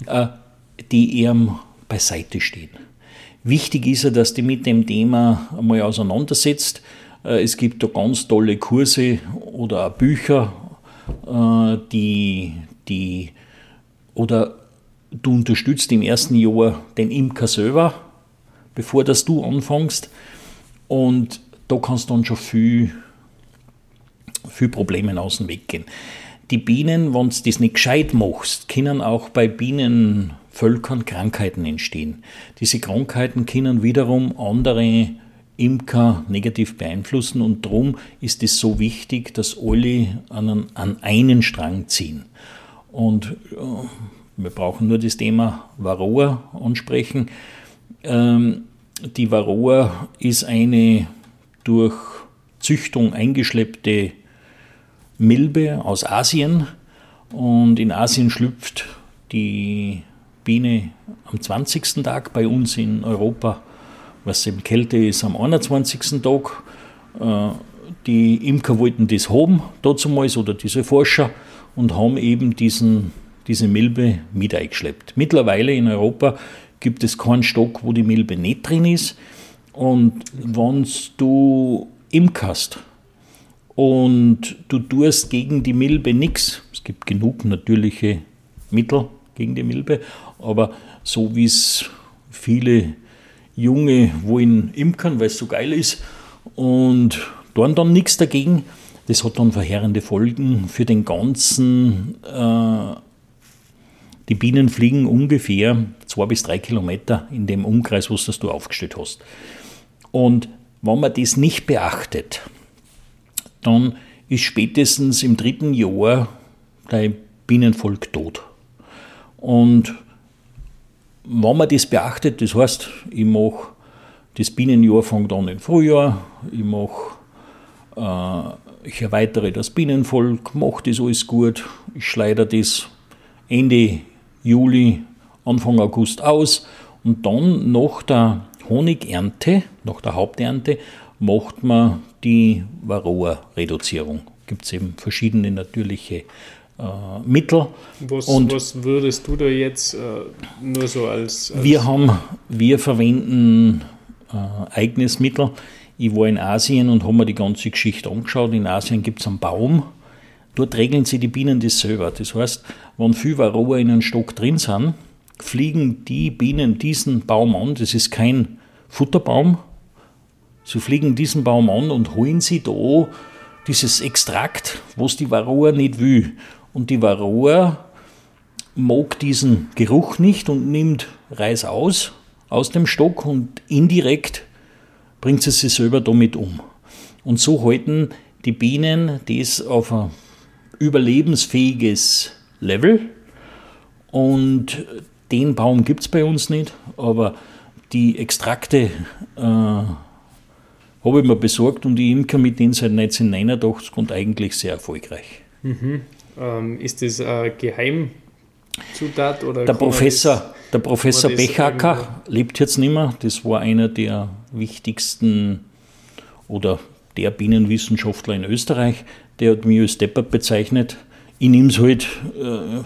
äh, die ihm beiseite stehen. Wichtig ist ja, dass die mit dem Thema einmal auseinandersetzt. Äh, es gibt da ganz tolle Kurse oder auch Bücher, äh, die, die oder du unterstützt im ersten Jahr den Imker selber, bevor das du anfängst. Und da kannst du dann schon viel, viel Probleme aus dem Weg gehen. Die Bienen, wenn du das nicht gescheit machst, können auch bei Bienenvölkern Krankheiten entstehen. Diese Krankheiten können wiederum andere Imker negativ beeinflussen und darum ist es so wichtig, dass alle an, an einen Strang ziehen. Und äh, wir brauchen nur das Thema Varroa ansprechen. Ähm, die Varroa ist eine durch Züchtung eingeschleppte Milbe aus Asien und in Asien schlüpft die Biene am 20. Tag, bei uns in Europa, was eben Kälte ist, am 21. Tag. Äh, die Imker wollten das haben, damals, oder diese Forscher, und haben eben diesen, diese Milbe mit eingeschleppt. Mittlerweile in Europa gibt es keinen Stock, wo die Milbe nicht drin ist. Und wenn du imkerst und du tust gegen die Milbe nichts, es gibt genug natürliche Mittel gegen die Milbe, aber so wie es viele Junge wollen imkern, weil es so geil ist und tun dann nichts dagegen, das hat dann verheerende Folgen für den ganzen. Äh, die Bienen fliegen ungefähr zwei bis drei Kilometer in dem Umkreis, was das du aufgestellt hast. Und wenn man das nicht beachtet, dann ist spätestens im dritten Jahr dein Bienenvolk tot. Und wenn man das beachtet, das heißt, ich mache das Bienenjahr fängt an im Frühjahr, ich mache, äh, ich erweitere das Bienenvolk, mache das alles gut, ich schleide das Ende Juli, Anfang August aus und dann nach der Honigernte, nach der Haupternte, macht man die Varroa-Reduzierung. Gibt es eben verschiedene natürliche Mittel. Was, und was würdest du da jetzt äh, nur so als, als, Wir haben, wir verwenden äh, eigenes Mittel. Ich war in Asien und habe mir die ganze Geschichte angeschaut. In Asien gibt es einen Baum, dort regeln sie die Bienen das selber. Das heißt, wenn viel Varroa in einem Stock drin sind, fliegen die Bienen diesen Baum an. Das ist kein Futterbaum, Sie fliegen diesen Baum an und holen sie da dieses Extrakt, was die Varroa nicht will. Und die Varroa mag diesen Geruch nicht und nimmt Reis aus, aus dem Stock und indirekt bringt sie sich selber damit um. Und so halten die Bienen das auf ein überlebensfähiges Level. Und den Baum gibt es bei uns nicht, aber die Extrakte äh, habe ich mir besorgt und die Imker mit denen seit 1989 und eigentlich sehr erfolgreich. Mhm. Ähm, ist das ein Geheimzutat? Oder der Professor, das, der Professor Bechacker lebt jetzt nicht mehr. Das war einer der wichtigsten oder der Bienenwissenschaftler in Österreich. Der hat mich als Deppert bezeichnet. Ich nehme es halt. Äh,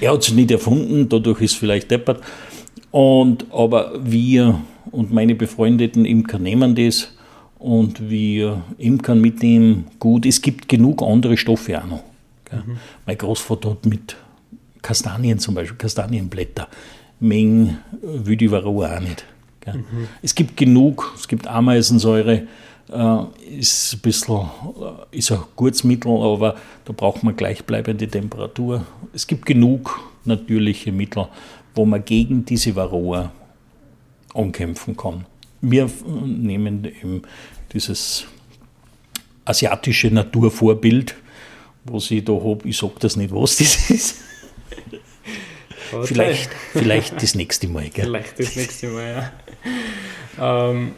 er hat es nicht erfunden, dadurch ist es vielleicht deppert. Und, aber wir und meine befreundeten Imker nehmen das und wir imkern mit dem gut. Es gibt genug andere Stoffe auch noch. Mhm. Mein Großvater hat mit Kastanien zum Beispiel, Kastanienblätter, Mengen will die Varroa auch nicht. Mhm. Es gibt genug, es gibt Ameisensäure, äh, ist ein bisschen, äh, ist ein gutes Mittel, aber da braucht man gleichbleibende Temperatur. Es gibt genug natürliche Mittel, wo man gegen diese Varroa ankämpfen kann. Wir nehmen eben dieses asiatische Naturvorbild, wo ich da habe, ich sage das nicht, was das ist. Vielleicht, vielleicht das nächste Mal. Gell? Vielleicht das nächste Mal, ja. Ähm,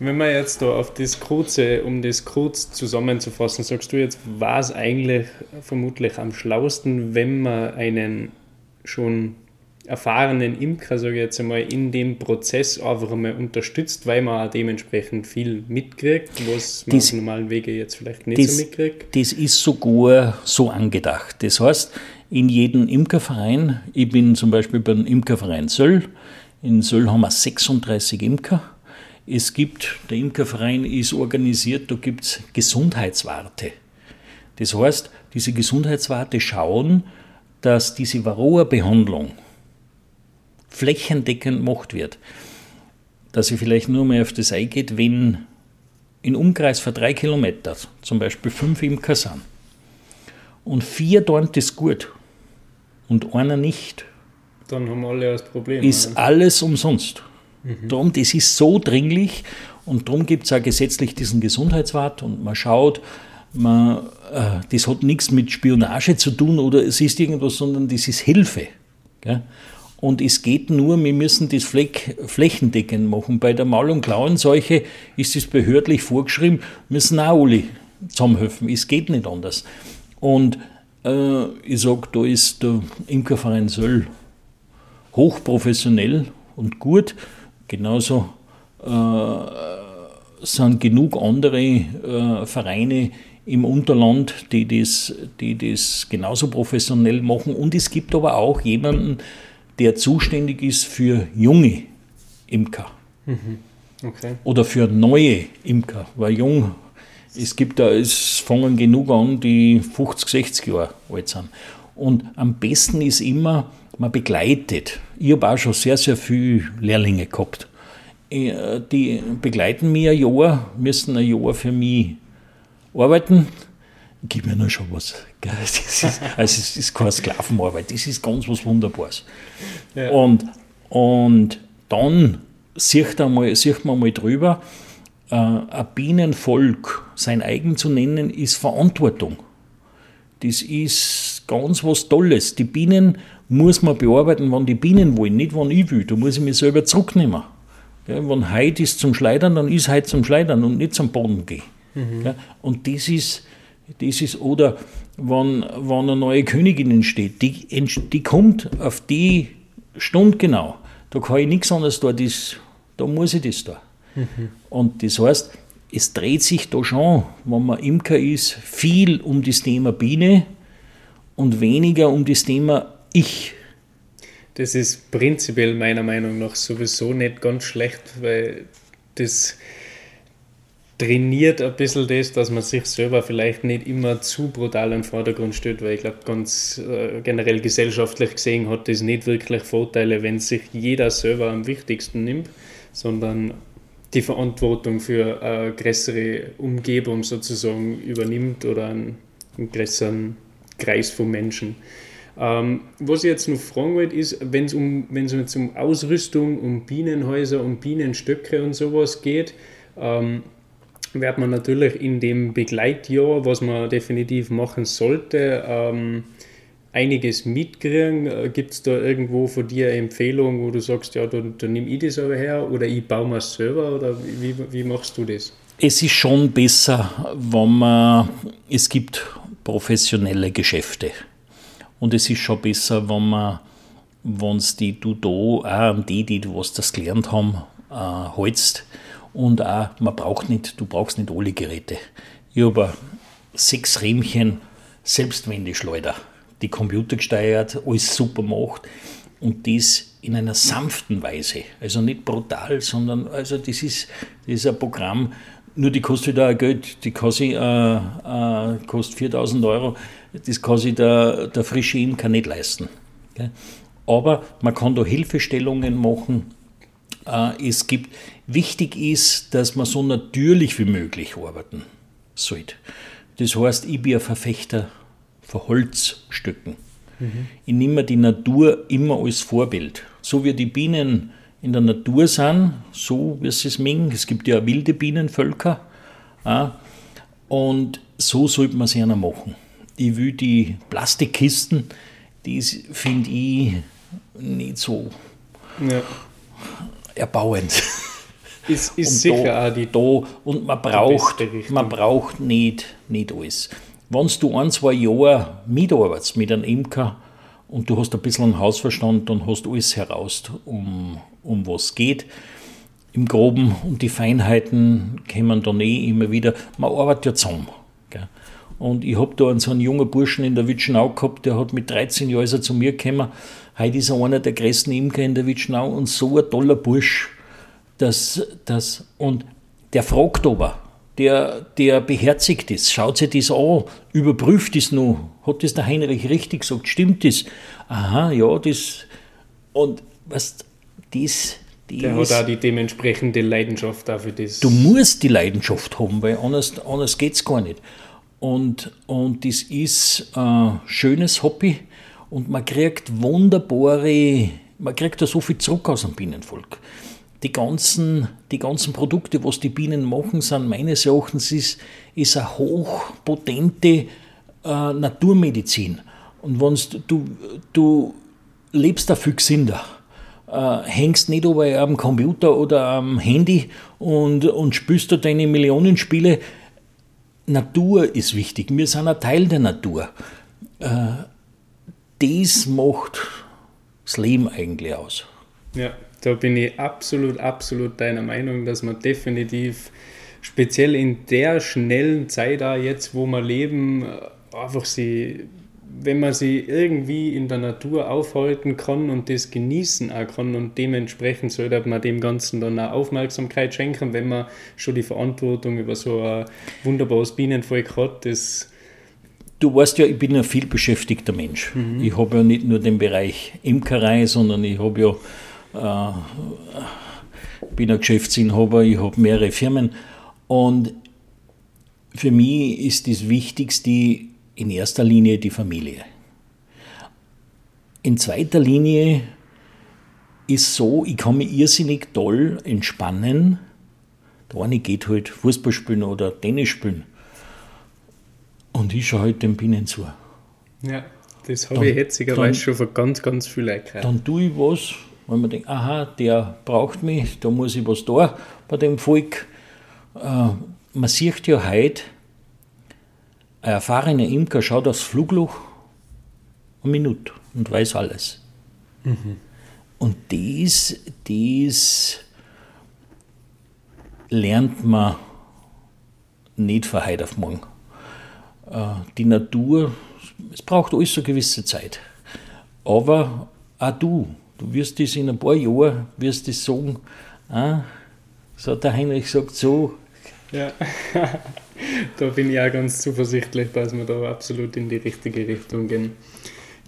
wenn man jetzt da auf das Kurze, um das kurz zusammenzufassen, sagst du jetzt, war es eigentlich vermutlich am schlausten, wenn man einen schon erfahrenen Imker, sage ich jetzt einmal, in dem Prozess einfach einmal unterstützt, weil man auch dementsprechend viel mitkriegt, was man das, auf normalen Wege jetzt vielleicht nicht das, so mitkriegt. Das ist sogar so angedacht. Das heißt, in jedem Imkerverein, ich bin zum Beispiel beim Imkerverein Söll, in Söll haben wir 36 Imker. Es gibt, der Imkerverein ist organisiert, da gibt es Gesundheitswarte. Das heißt, diese Gesundheitswarte schauen, dass diese Varroa-Behandlung flächendeckend gemacht wird. Dass ich vielleicht nur mal auf das eingeht, wenn in Umkreis von drei Kilometern zum Beispiel fünf Imker sind und vier tun das gut und einer nicht, dann haben alle das Problem. Ist oder? alles umsonst. Mhm. Darum, das ist so dringlich und darum gibt es auch gesetzlich diesen Gesundheitswart und man schaut, man, äh, das hat nichts mit Spionage zu tun oder es ist irgendwas, sondern das ist Hilfe. Gell? Und es geht nur, wir müssen das Fleck, flächendeckend machen. Bei der Maul- und Klauenseuche ist es behördlich vorgeschrieben, müssen auch alle zusammenhelfen. Es geht nicht anders. Und äh, ich sage, da ist der Imkerverein Söll hochprofessionell und gut. Genauso äh, sind genug andere äh, Vereine im Unterland, die das, die das genauso professionell machen. Und es gibt aber auch jemanden, der zuständig ist für junge Imker. Mhm. Okay. Oder für neue Imker, weil jung, es gibt da, es fangen genug an, die 50, 60 Jahre alt sind. Und am besten ist immer, man begleitet. Ich habe auch schon sehr, sehr viele Lehrlinge gehabt. Äh, die begleiten mich ein Jahr, müssen ein Jahr für mich arbeiten. Gib mir nur schon was. Ist, also es ist keine Sklavenarbeit, das ist ganz was Wunderbares. Ja. Und, und dann sieht, einmal, sieht man mal drüber, äh, ein Bienenvolk sein eigen zu nennen, ist Verantwortung. Das ist ganz was Tolles. Die Bienen muss man bearbeiten, wann die Bienen wollen, nicht wann ich will. Da muss ich mich selber zurücknehmen. Ja, wenn heute ist zum Schleidern, dann ist heute zum Schleidern und nicht zum Boden gehen. Mhm. Ja, und das ist, das ist, oder wenn, wenn eine neue Königin entsteht, die, die kommt auf die Stunde genau. Da kann ich nichts anderes tun, das, da muss ich das tun. Mhm. Und das heißt, es dreht sich da schon, wenn man Imker ist, viel um das Thema Biene und weniger um das Thema Ich. Das ist prinzipiell meiner Meinung nach sowieso nicht ganz schlecht, weil das trainiert ein bisschen das, dass man sich selber vielleicht nicht immer zu brutal im Vordergrund stellt, weil ich glaube, ganz äh, generell gesellschaftlich gesehen hat das nicht wirklich Vorteile, wenn sich jeder selber am wichtigsten nimmt, sondern die Verantwortung für eine größere Umgebung sozusagen übernimmt oder einen, einen größeren Kreis von Menschen. Ähm, was ich jetzt noch fragen wollte, ist, wenn es um, um Ausrüstung, um Bienenhäuser, um Bienenstöcke und sowas geht, ähm, wird man natürlich in dem Begleitjahr, was man definitiv machen sollte, ähm, einiges mitkriegen. Äh, Gibt es da irgendwo von dir eine Empfehlung, wo du sagst, ja, da, da nehme ich das aber her oder ich baue mir es selber oder wie, wie machst du das? Es ist schon besser, wenn man, es gibt professionelle Geschäfte und es ist schon besser, wenn man, wenn es die du da auch die, die was das gelernt haben, äh, holst und auch, man braucht nicht, du brauchst nicht alle Geräte. Ich habe sechs Rähmchen Selbstwendeschleuder die computergesteuert, alles super macht und das in einer sanften Weise. Also nicht brutal, sondern also das ist, das ist ein Programm, nur die kostet wieder Geld, die kostet, äh, äh, kostet 4000 Euro, das kann sich der, der frische Imker nicht leisten. Okay? Aber man kann da Hilfestellungen machen. Äh, es gibt, wichtig ist, dass man so natürlich wie möglich arbeiten sollte. Das heißt, ich bin ein Verfechter von Holzstücken. Mhm. Ich nehme die Natur immer als Vorbild. So wie die Bienen in der Natur sind, so wie sie es mengen. Es gibt ja wilde Bienenvölker. und so sollte man es einer machen. Ich will die Plastikkisten, die finde ich nicht so ja. erbauend. Ist, ist sicher da, auch die da, Und man braucht, man braucht nicht, nicht alles wenn du ein, zwei Jahre mitarbeitest mit einem Imker und du hast ein bisschen einen Hausverstand, dann hast du alles heraus, um, um was geht. Im Groben und die Feinheiten kommen dann eh immer wieder. Man arbeitet ja zusammen. Gell? Und ich habe da einen, so einen jungen Burschen in der Witschenau gehabt, der hat mit 13 Jahren zu mir gekommen. Heute ist er einer der größten Imker in der Witschenau und so ein toller Bursch. Das, das, und der fragt aber, der, der beherzigt ist, schaut sich das an, überprüft es nur. Hat das der Heinrich richtig gesagt? Stimmt das? Aha, ja, das. Und was, das. Der ist, hat auch die dementsprechende Leidenschaft dafür. Das. Du musst die Leidenschaft haben, weil anders, anders geht es gar nicht. Und, und das ist ein schönes Hobby und man kriegt wunderbare, man kriegt da so viel zurück aus dem Bienenvolk die ganzen, die ganzen Produkte, was die Bienen machen, sind meines Erachtens ist, ist eine hochpotente äh, Naturmedizin. Und wenn du, du lebst da viel gesünder, äh, hängst nicht aber am Computer oder am Handy und, und spielst da deine Millionenspiele. Natur ist wichtig. Wir sind ein Teil der Natur. Äh, das macht das Leben eigentlich aus. Ja, da bin ich absolut, absolut deiner Meinung, dass man definitiv speziell in der schnellen Zeit da jetzt, wo wir leben, einfach sie, wenn man sie irgendwie in der Natur aufhalten kann und das genießen auch kann und dementsprechend sollte man dem Ganzen dann auch Aufmerksamkeit schenken, wenn man schon die Verantwortung über so ein wunderbares Bienenvolk hat, das Du weißt ja, ich bin ein viel beschäftigter Mensch. Mhm. Ich habe ja nicht nur den Bereich Imkerei, sondern ich habe ja bin ein Geschäftsinhaber, ich habe mehrere Firmen und für mich ist das Wichtigste in erster Linie die Familie. In zweiter Linie ist so, ich kann mich irrsinnig toll entspannen. Der eine geht halt Fußball spielen oder Tennis spielen. Und ich schaue halt den Bienen zu. Ja, das habe ich jetzigerweise schon von ganz, ganz vielen gehört. Dann tue ich was, wenn man denkt, aha, der braucht mich, da muss ich was da bei dem Volk. Äh, man sieht ja heute, ein erfahrener Imker schaut aufs Flugloch eine Minute und weiß alles. Mhm. Und das, das lernt man nicht von heute auf morgen. Äh, die Natur, es braucht alles eine gewisse Zeit. Aber auch du, Du wirst das in ein paar Jahren, wirst das sagen, ah, so der Heinrich gesagt so. Ja, da bin ich auch ganz zuversichtlich, dass wir da absolut in die richtige Richtung gehen.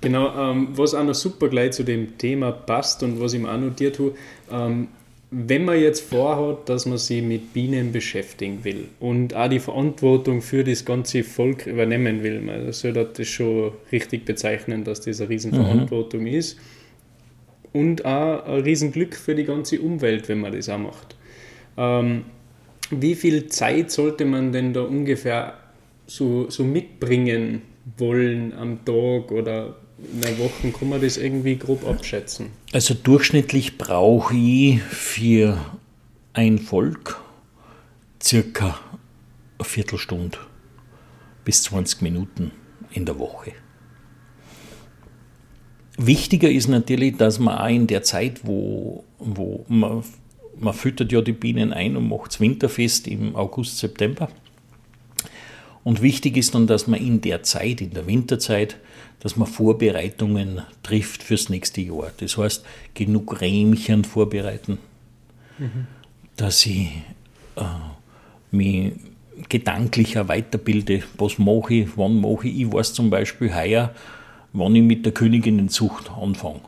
Genau, ähm, was auch noch super gleich zu dem Thema passt und was ich mir auch notiert habe, ähm, wenn man jetzt vorhat, dass man sich mit Bienen beschäftigen will und auch die Verantwortung für das ganze Volk übernehmen will, man sollte das schon richtig bezeichnen, dass das eine Riesenverantwortung mhm. ist und auch ein Riesenglück für die ganze Umwelt, wenn man das auch macht. Ähm, wie viel Zeit sollte man denn da ungefähr so, so mitbringen wollen am Tag oder in einer Woche? Kann man das irgendwie grob abschätzen? Also durchschnittlich brauche ich für ein Volk circa eine Viertelstunde bis 20 Minuten in der Woche. Wichtiger ist natürlich, dass man auch in der Zeit, wo, wo man, man füttert ja die Bienen ein und macht das Winterfest im August, September. Und wichtig ist dann, dass man in der Zeit, in der Winterzeit, dass man Vorbereitungen trifft fürs nächste Jahr. Das heißt, genug Rähmchen vorbereiten, mhm. dass ich äh, mich gedanklicher weiterbilde. Was mache ich, wann mache ich? Ich weiß zum Beispiel heuer, wann ich mit der Königinnenzucht anfange.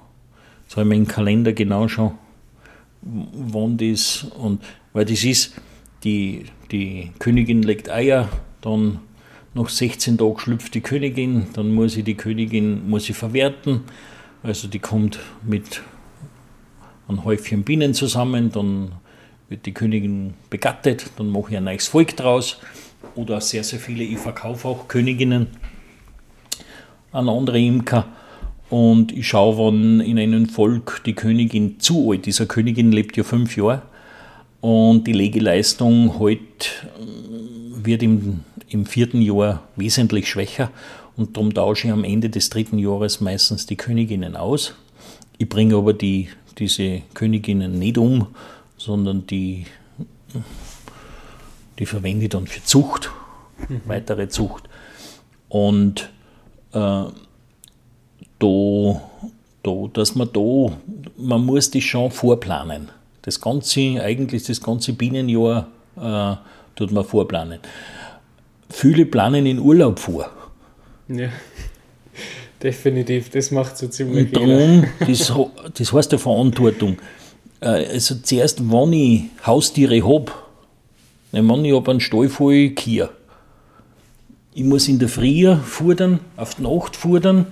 Das habe ich im Kalender genau schon, wann das, und, weil das ist, die, die Königin legt Eier, dann nach 16 Tagen schlüpft die Königin, dann muss ich die Königin muss ich verwerten. Also die kommt mit einem Häufchen Bienen zusammen, dann wird die Königin begattet, dann mache ich ein neues Volk draus. Oder sehr, sehr viele, ich verkaufe auch Königinnen an andere Imker. Und ich schaue, wann in einem Volk die Königin zu alt ist. Diese Königin lebt ja fünf Jahre. Und die Legeleistung halt wird im im vierten Jahr wesentlich schwächer und darum tausche ich am Ende des dritten Jahres meistens die Königinnen aus. Ich bringe aber die, diese Königinnen nicht um, sondern die, die verwende ich dann für Zucht, mhm. weitere Zucht. Und äh, da, da, dass man da, man muss das schon vorplanen. Das ganze, eigentlich das ganze Bienenjahr äh, tut man vorplanen viele planen in Urlaub vor. Ja, definitiv. Das macht so ziemlich Und darum, das, das heißt der Verantwortung. Äh, also zuerst, wenn ich Haustiere habe, wenn ich habe einen Stall voll Kier, ich muss in der Früh fordern, auf die Nacht fordern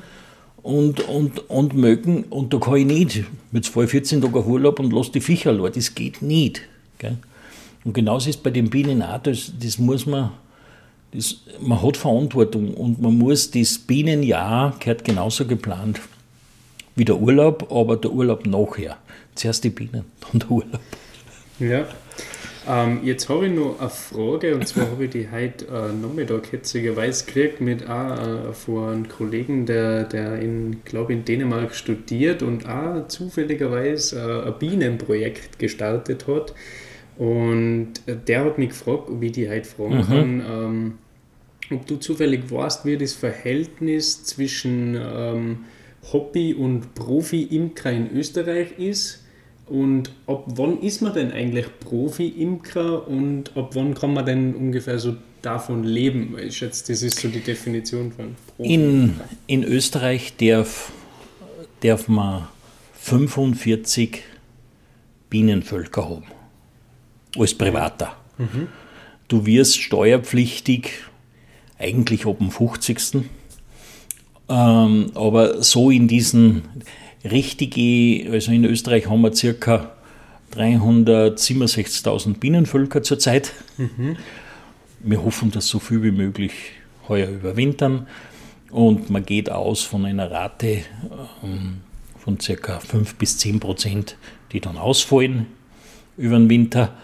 und, und, und mögen, und da kann ich nicht mit 2, 14 Tagen Urlaub und lasse die Viecher allein. Das geht nicht. Gell? Und genauso ist es bei den Bienen auch, das, das muss man das, man hat Verantwortung und man muss das Bienenjahr gehört genauso geplant wie der Urlaub, aber der Urlaub nachher. Zuerst die Bienen, dann der Urlaub. Ja. Ähm, jetzt habe ich noch eine Frage und zwar habe ich die heute äh, Nachmittag hetzigerweise gekriegt mit auch, äh, von einem Kollegen, der, der in, glaube in Dänemark studiert und auch zufälligerweise äh, ein Bienenprojekt gestartet hat. Und der hat mich gefragt, ob ich die heute fragen mhm. kann, ähm, ob du zufällig weißt, wie das Verhältnis zwischen ähm, Hobby- und Profi-Imker in Österreich ist. Und ab wann ist man denn eigentlich Profi-Imker und ab wann kann man denn ungefähr so davon leben? Ich schätze, das ist so die Definition von Profi. In, in Österreich darf, darf man 45 Bienenvölker haben als Privater. Mhm. Du wirst steuerpflichtig eigentlich ab dem 50. Ähm, aber so in diesen richtigen, also in Österreich haben wir circa 367.000 Bienenvölker zurzeit. Mhm. Wir hoffen, dass so viel wie möglich heuer überwintern und man geht aus von einer Rate ähm, von circa 5 bis 10 Prozent, die dann ausfallen über den Winter.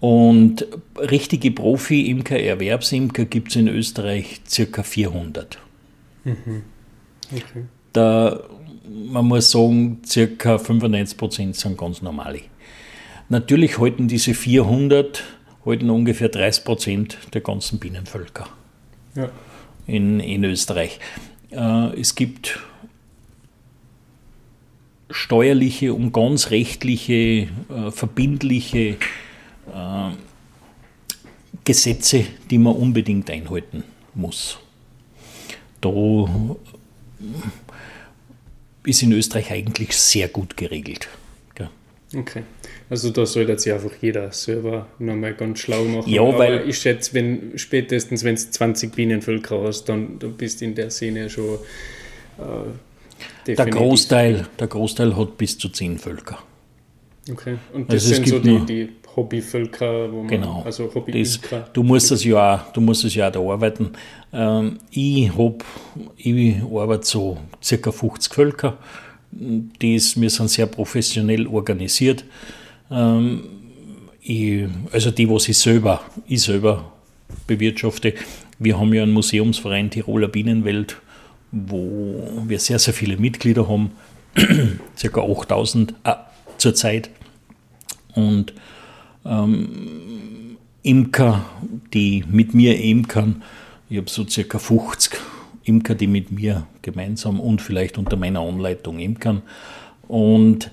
Und richtige Profi-Imker, Erwerbsimker gibt es in Österreich circa 400. Mhm. Okay. Da, man muss sagen, circa 95 Prozent sind ganz normale. Natürlich halten diese 400 halten ungefähr 30 Prozent der ganzen Bienenvölker ja. in, in Österreich. Äh, es gibt steuerliche und ganz rechtliche, äh, verbindliche äh, Gesetze, die man unbedingt einhalten muss. Da ist in Österreich eigentlich sehr gut geregelt. Okay. Also da sollte sich einfach jeder selber nochmal ganz schlau machen. Ja, Aber weil ich schätze, wenn spätestens wenn es 20 Bienenvölker hast, dann du bist in der Szene schon äh, der Großteil, der Großteil hat bis zu 10 Völker. Okay. Und das also sind so die, die Hobbyvölker, wo man, genau, also Hobby das, du musst das ja, du musst das ja da arbeiten. Ähm, ich hab, ich arbeite so circa 50 Völker. Das, wir sind sehr professionell organisiert. Ähm, ich, also die, was ich selber, ich selber bewirtschafte. Wir haben ja einen Museumsverein Tiroler Bienenwelt, wo wir sehr, sehr viele Mitglieder haben, circa 8000 äh, zurzeit. Und ähm, Imker, die mit mir imkern, ich habe so circa 50 Imker, die mit mir gemeinsam und vielleicht unter meiner Anleitung imkern. Und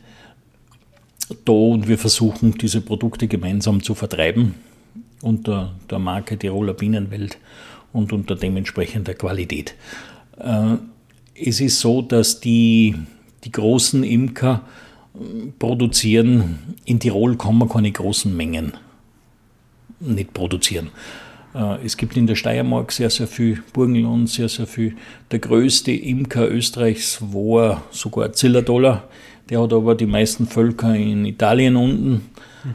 da und wir versuchen, diese Produkte gemeinsam zu vertreiben unter der Marke Tiroler Bienenwelt und unter dementsprechender Qualität. Äh, es ist so, dass die, die großen Imker produzieren, in Tirol kann man keine großen Mengen nicht produzieren. Äh, es gibt in der Steiermark sehr, sehr viel Burgenland, sehr, sehr viel. Der größte Imker Österreichs war sogar Zillerdoller. Der hat aber die meisten Völker in Italien unten.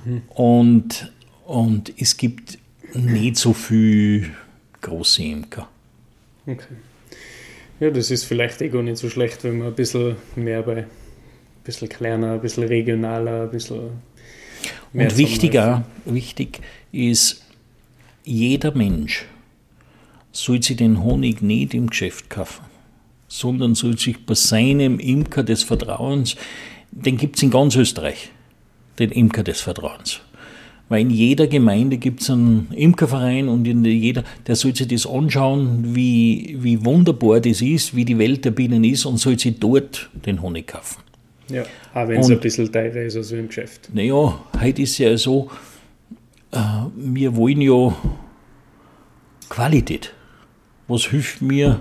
Mhm. Und, und es gibt nicht so viel große Imker. Okay. Ja, das ist vielleicht eh gar nicht so schlecht, wenn man ein bisschen mehr bei, bisschen kleiner, ein bisschen regionaler, ein bisschen mehr Und wichtiger, wichtig ist, jeder Mensch soll sich den Honig nicht im Geschäft kaufen sondern soll sich bei seinem Imker des Vertrauens, den gibt es in ganz Österreich, den Imker des Vertrauens. Weil in jeder Gemeinde gibt es einen Imkerverein und in jeder, der soll sich das anschauen, wie, wie wunderbar das ist, wie die Welt der Bienen ist und soll sich dort den Honig kaufen. Ja, auch wenn es ein bisschen teurer ist als im Geschäft. Naja, heute ist ja so, äh, wir wollen ja Qualität. Was hilft mir,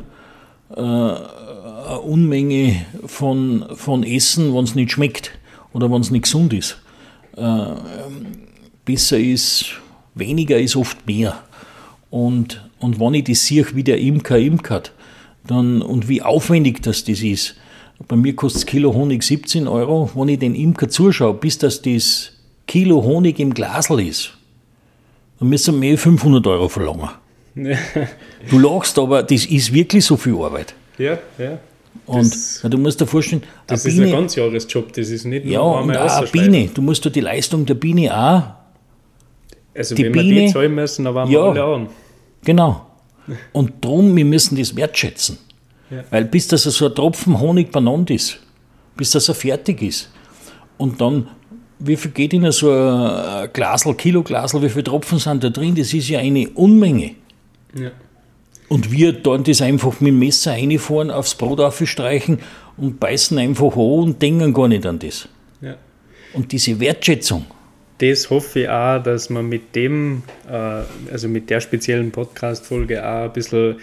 äh, eine Unmenge von, von Essen, wenn es nicht schmeckt oder wenn es nicht gesund ist. Äh, besser ist, weniger ist oft mehr. Und, und wenn ich das sehe, wie der Imker imkert, dann, und wie aufwendig das, das ist, bei mir kostet das Kilo Honig 17 Euro, wenn ich den Imker zuschaue, bis das das Kilo Honig im Glasl ist, dann müssen wir 500 Euro verlangen. du lachst, aber das ist wirklich so viel Arbeit. Ja, ja. Und ja, du musst dir vorstellen, das ist Biene, ein ganz Jahresjob, das ist nicht nur ja, einmal und eine Biene, du musst dir die Leistung der Biene auch. Also, die wenn Biene, wir die zahlen müssen, dann waren wir alle an. Genau. Und darum, wir müssen das wertschätzen. Ja. Weil bis das so ein Tropfen Honig benannt ist, bis das so fertig ist. Und dann, wie viel geht in so ein Glasel, Kilo Glasel, wie viele Tropfen sind da drin? Das ist ja eine Unmenge. Ja. Und wir dann das einfach mit dem Messer reinfahren, aufs Brot aufstreichen und beißen einfach an und denken gar nicht an das. Ja. Und diese Wertschätzung. Das hoffe ich auch, dass man mit dem, äh, also mit der speziellen Podcast-Folge auch ein bisschen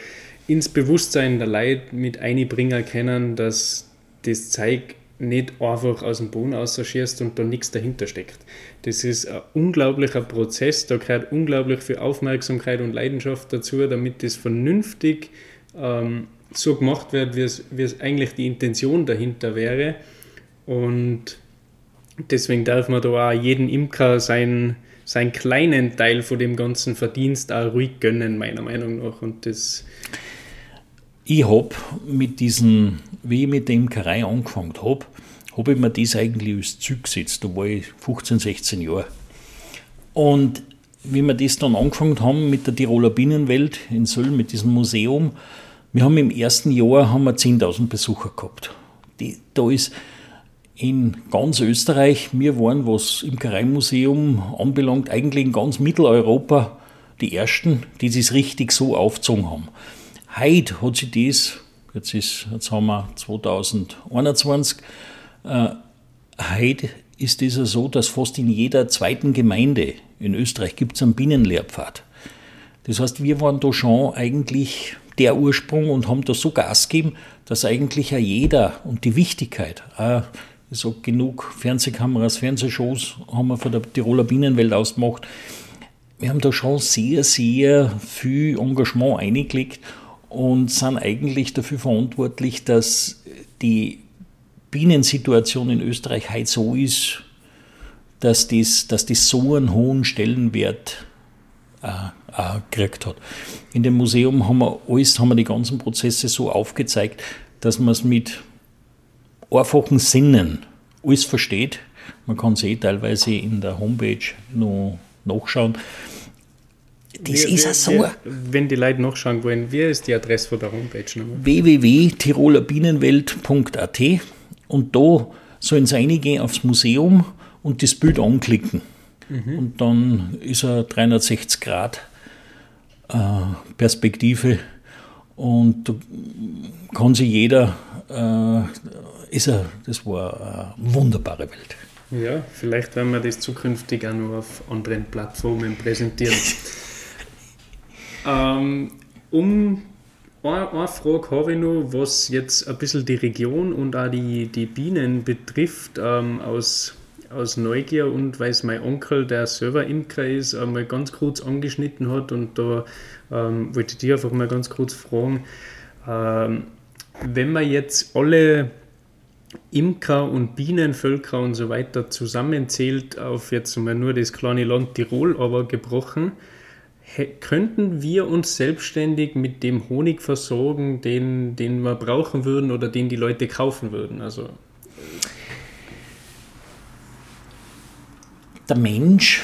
ins Bewusstsein der Leute mit einbringen können, dass das Zeug nicht einfach aus dem Boden ausschießt und da nichts dahinter steckt. Das ist ein unglaublicher Prozess, da gehört unglaublich viel Aufmerksamkeit und Leidenschaft dazu, damit das vernünftig ähm, so gemacht wird, wie es, wie es eigentlich die Intention dahinter wäre. Und deswegen darf man da auch jeden Imker seinen, seinen kleinen Teil von dem ganzen Verdienst auch ruhig gönnen, meiner Meinung nach. Und das ich habe mit diesen, wie ich mit der Imkerei angefangen habe, habe ich mir das eigentlich als Ziel gesetzt. Da war ich 15, 16 Jahre. Und wie wir das dann angefangen haben mit der Tiroler Bienenwelt in Söll, mit diesem Museum, wir haben im ersten Jahr haben wir 10.000 Besucher gehabt. Die, da ist in ganz Österreich, wir waren, was im Imkereimuseum anbelangt, eigentlich in ganz Mitteleuropa die Ersten, die das richtig so aufgezogen haben. Heute hat sich das, jetzt, ist, jetzt haben wir 2021, äh, heute ist es so, dass fast in jeder zweiten Gemeinde in Österreich gibt es einen Bienenlehrpfad. Das heißt, wir waren da schon eigentlich der Ursprung und haben da so Gas gegeben, dass eigentlich auch jeder und die Wichtigkeit, auch Ich sage, genug Fernsehkameras, Fernsehshows haben wir von der Tiroler Bienenwelt ausgemacht. Wir haben da schon sehr, sehr viel Engagement eingelegt und sind eigentlich dafür verantwortlich, dass die Bienensituation in Österreich heute so ist, dass das, dass das so einen hohen Stellenwert äh, äh, gekriegt hat. In dem Museum haben wir alles, haben wir die ganzen Prozesse so aufgezeigt, dass man es mit einfachen Sinnen alles versteht. Man kann es eh teilweise in der Homepage noch nachschauen. Das wie, ist ja so. wenn die Leute nachschauen wollen, wie ist die Adresse von der Homepage? www.tirolerbienenwelt.at und da sollen sie reingehen aufs Museum und das Bild anklicken. Mhm. Und dann ist er 360 Grad äh, Perspektive und kann sich jeder, äh, ist er, das war eine wunderbare Welt. Ja, vielleicht werden wir das zukünftig auch noch auf anderen Plattformen präsentieren. ähm, um eine, Frage habe ich noch, was jetzt ein bisschen die Region und auch die, die Bienen betrifft, ähm, aus aus Neugier und weil es mein Onkel, der selber Imker ist, einmal ganz kurz angeschnitten hat und da ähm, wollte ich dich einfach mal ganz kurz fragen, ähm, wenn man jetzt alle Imker und Bienenvölker und so weiter zusammenzählt auf jetzt mal nur das kleine Land Tirol aber gebrochen, könnten wir uns selbstständig mit dem Honig versorgen, den, den wir brauchen würden oder den die Leute kaufen würden? Also der Mensch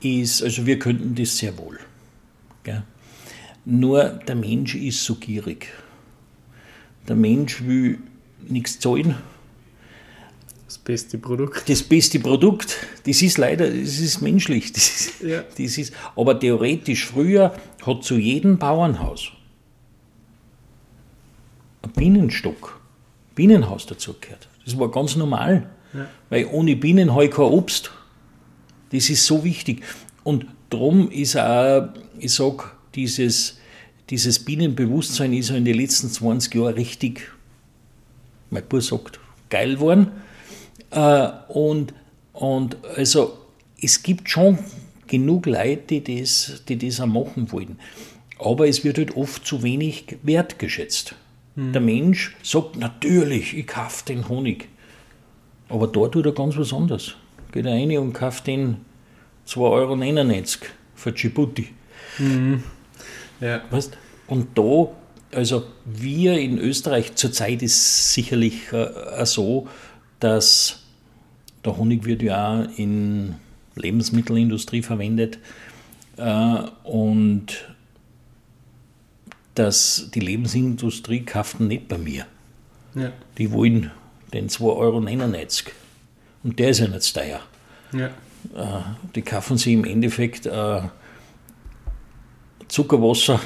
ist, also wir könnten das sehr wohl. Gell? Nur der Mensch ist so gierig. Der Mensch will nichts zahlen. Das beste Produkt. Das beste Produkt, das ist leider, das ist menschlich. Das ist, ja. das ist, aber theoretisch früher hat zu jedem Bauernhaus ein Bienenstock, Bienenhaus dazu gehört. Das war ganz normal. Ja. Weil ohne Bienen habe ich kein Obst. Das ist so wichtig. Und darum ist auch, ich sage, dieses, dieses Bienenbewusstsein ist in den letzten 20 Jahren richtig, mein Bruder sagt, geil geworden. Äh, und, und also es gibt schon genug Leute, die das, die das auch machen wollen. Aber es wird halt oft zu wenig wertgeschätzt. Hm. Der Mensch sagt, natürlich, ich kaufe den Honig. Aber da tut er ganz was anderes. Geht er rein und kauft den 2,99 Euro für Djibouti. Mhm. Ja. Weißt? Und da, also wir in Österreich zurzeit ist sicherlich äh, so, dass der Honig wird ja auch in Lebensmittelindustrie verwendet äh, und dass die Lebensindustrie kauft nicht bei mir. Ja. Die wollen den 2,99 Euro. Und der ist ja nicht teuer. Ja. Äh, die kaufen sie im Endeffekt äh, Zuckerwasser,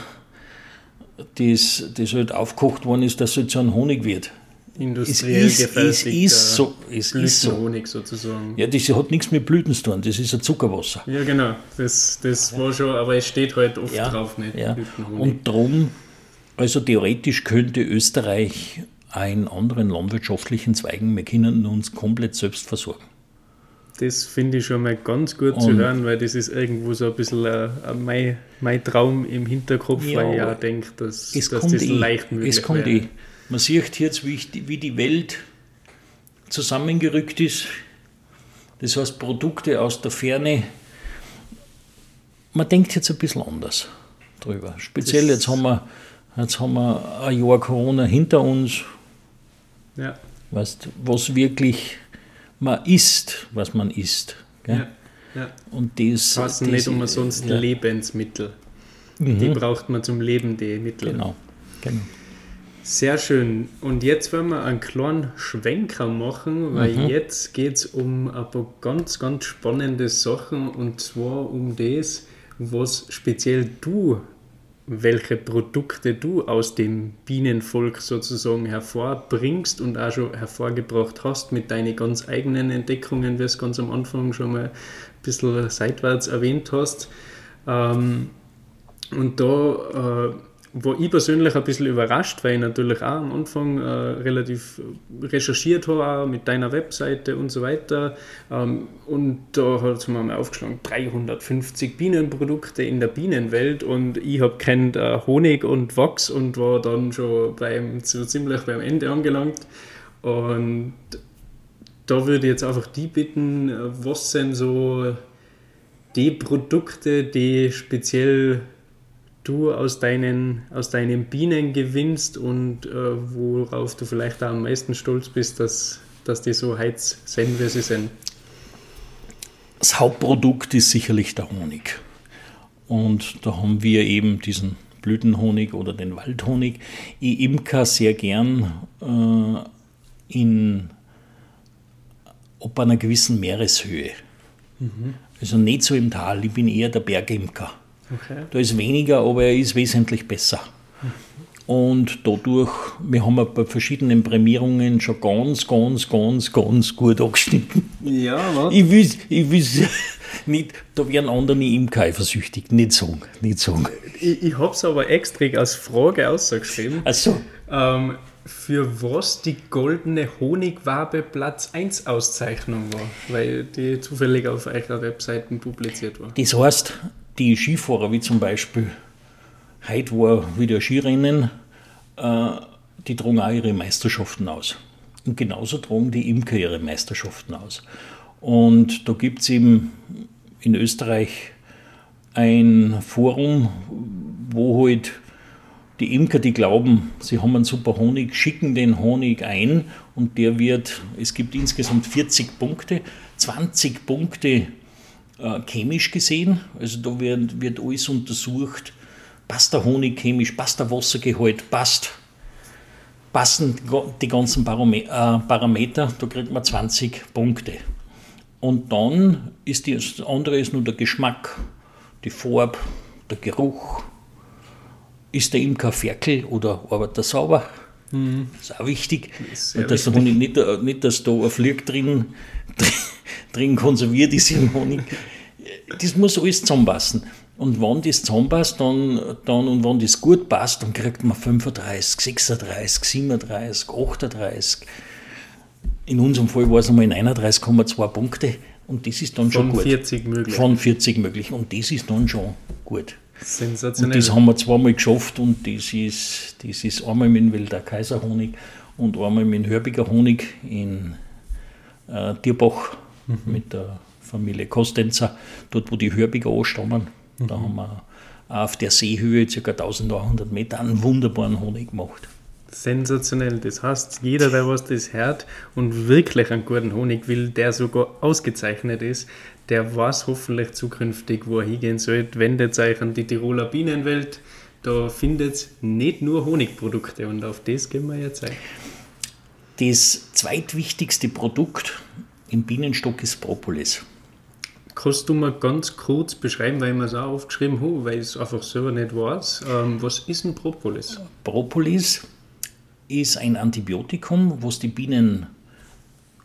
das, das halt aufgekocht worden ist, dass es halt so ein Honig wird. Industriell es ist, es ist so. Es ist so. Sozusagen. Ja, das hat nichts mit Blüten zu tun, das ist ein Zuckerwasser. Ja, genau. Das, das ja. war schon, aber es steht halt oft ja. drauf, nicht? Ja. Und darum, also theoretisch könnte Österreich in anderen landwirtschaftlichen Zweigen, wir können uns komplett selbst versorgen. Das finde ich schon mal ganz gut und zu hören, weil das ist irgendwo so ein bisschen äh, mein, mein Traum im Hinterkopf, ja, weil ich auch denke, dass, dass das eh, leicht möglich es kommt wäre. Eh. Man sieht jetzt, wie, ich, wie die Welt zusammengerückt ist. Das heißt, Produkte aus der Ferne. Man denkt jetzt ein bisschen anders drüber. Speziell das jetzt haben, wir, jetzt haben wir ein Jahr Corona hinter uns, ja. Weißt, was wirklich man isst, was man isst. Gell? Ja. ja. Und das passen nicht umsonst ja. Lebensmittel. Mhm. Die braucht man zum Leben, die Mittel. Genau. genau. Sehr schön. Und jetzt wollen wir einen kleinen Schwenker machen, weil mhm. jetzt geht es um ein paar ganz, ganz spannende Sachen und zwar um das, was speziell du welche Produkte du aus dem Bienenvolk sozusagen hervorbringst und auch schon hervorgebracht hast mit deinen ganz eigenen Entdeckungen, wie du es ganz am Anfang schon mal ein bisschen seitwärts erwähnt hast. Ähm, und da äh, wo ich persönlich ein bisschen überrascht, weil ich natürlich auch am Anfang äh, relativ recherchiert habe, mit deiner Webseite und so weiter. Ähm, und da hat es mir mal aufgeschlagen, 350 Bienenprodukte in der Bienenwelt und ich habe kennt äh, Honig und Wachs und war dann schon beim, so ziemlich beim Ende angelangt. Und da würde ich jetzt einfach die bitten, äh, was sind so die Produkte, die speziell du aus deinen, aus deinen Bienen gewinnst und äh, worauf du vielleicht am meisten stolz bist, dass, dass die so heiz sind, wie sie sind? Das Hauptprodukt ist sicherlich der Honig. Und da haben wir eben diesen Blütenhonig oder den Waldhonig. Ich imker sehr gern äh, in ob einer gewissen Meereshöhe. Mhm. Also nicht so im Tal, ich bin eher der Bergimker. Okay. Da ist weniger, aber er ist wesentlich besser. Und dadurch, wir haben bei verschiedenen Prämierungen schon ganz, ganz, ganz, ganz gut angeschnitten. Ja, was? Ich will, ich will nicht, da werden andere Imker eifersüchtig, nicht sagen, nicht sagen. Ich, ich habe es aber extra als Frage ausgeschrieben. Ach so. Ähm, für was die goldene Honigwabe Platz 1 Auszeichnung war, weil die zufällig auf eurer Webseite publiziert war. Das heißt, die Skifahrer, wie zum Beispiel, heute war wieder Skirennen, äh, die trugen auch ihre Meisterschaften aus. Und genauso trugen die Imker ihre Meisterschaften aus. Und da gibt es eben in Österreich ein Forum, wo halt die Imker, die glauben, sie haben einen super Honig, schicken den Honig ein und der wird, es gibt insgesamt 40 Punkte, 20 Punkte äh, chemisch gesehen. Also da wird, wird alles untersucht. Passt der Honig chemisch, passt der Wassergehalt, passt, passen die ganzen äh, Parameter, da kriegt man 20 Punkte. Und dann ist die, das andere ist nur der Geschmack, die Farbe, der Geruch. Ist der Imker Ferkel oder arbeitet er sauber? Mhm. Das ist auch wichtig. Das und dass wichtig. Honig nicht, nicht, dass da ein Flieg drin, drin konserviert ist im Honig. Das muss alles zusammenpassen. Und wenn das zusammenpasst dann, dann, und wenn das gut passt, dann kriegt man 35, 36, 37, 38. In unserem Fall war es einmal 31,2 Punkte und das ist dann Von schon gut. Von 40 möglich. Von 40 möglich und das ist dann schon gut. Sensationell. Und das haben wir zweimal geschafft und das ist, das ist einmal mit dem Wilder Kaiserhonig und einmal mit dem Hörbiger Honig in äh, Tierbach mhm. mit der Familie Kostenzer, dort wo die Hörbiger anstammen. Mhm. Da haben wir auf der Seehöhe, ca. 1100 Meter, einen wunderbaren Honig gemacht. Sensationell. Das heißt, jeder, der was das hört und wirklich einen guten Honig will, der sogar ausgezeichnet ist, der weiß hoffentlich zukünftig, wo er hingehen sollte. Wendet euch an die Tiroler Bienenwelt. Da findet nicht nur Honigprodukte und auf das gehen wir jetzt ein. Das zweitwichtigste Produkt im Bienenstock ist Propolis. Kannst du mal ganz kurz beschreiben, weil ich mir es auch aufgeschrieben habe, weil ich es einfach selber nicht weiß. Ähm, was ist ein Propolis? Propolis ist ein Antibiotikum, was die Bienen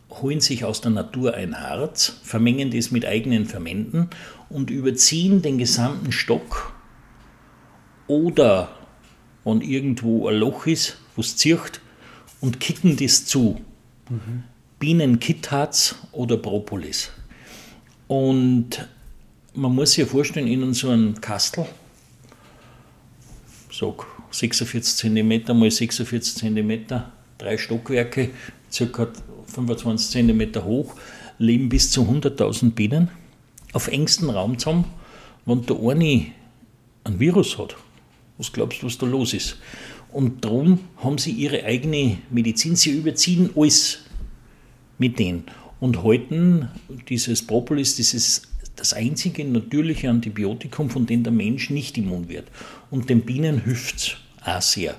holen sich aus der Natur ein Harz, vermengen das mit eigenen Fermenten und überziehen den gesamten Stock oder wenn irgendwo ein Loch ist, wo es zircht, und kicken das zu. Mhm. Bienenkitharz oder Propolis. Und man muss sich vorstellen, in so einem Kastel, so 46 cm mal 46 cm, drei Stockwerke, ca. 25 cm hoch, leben bis zu 100.000 Bienen auf engstem Raum zusammen. Wenn der eine ein Virus hat, was glaubst du, was da los ist? Und darum haben sie ihre eigene Medizin, sie überziehen alles mit denen und halten dieses Propolis, dieses das einzige natürliche Antibiotikum, von dem der Mensch nicht immun wird. Und den Bienen hilft es auch sehr.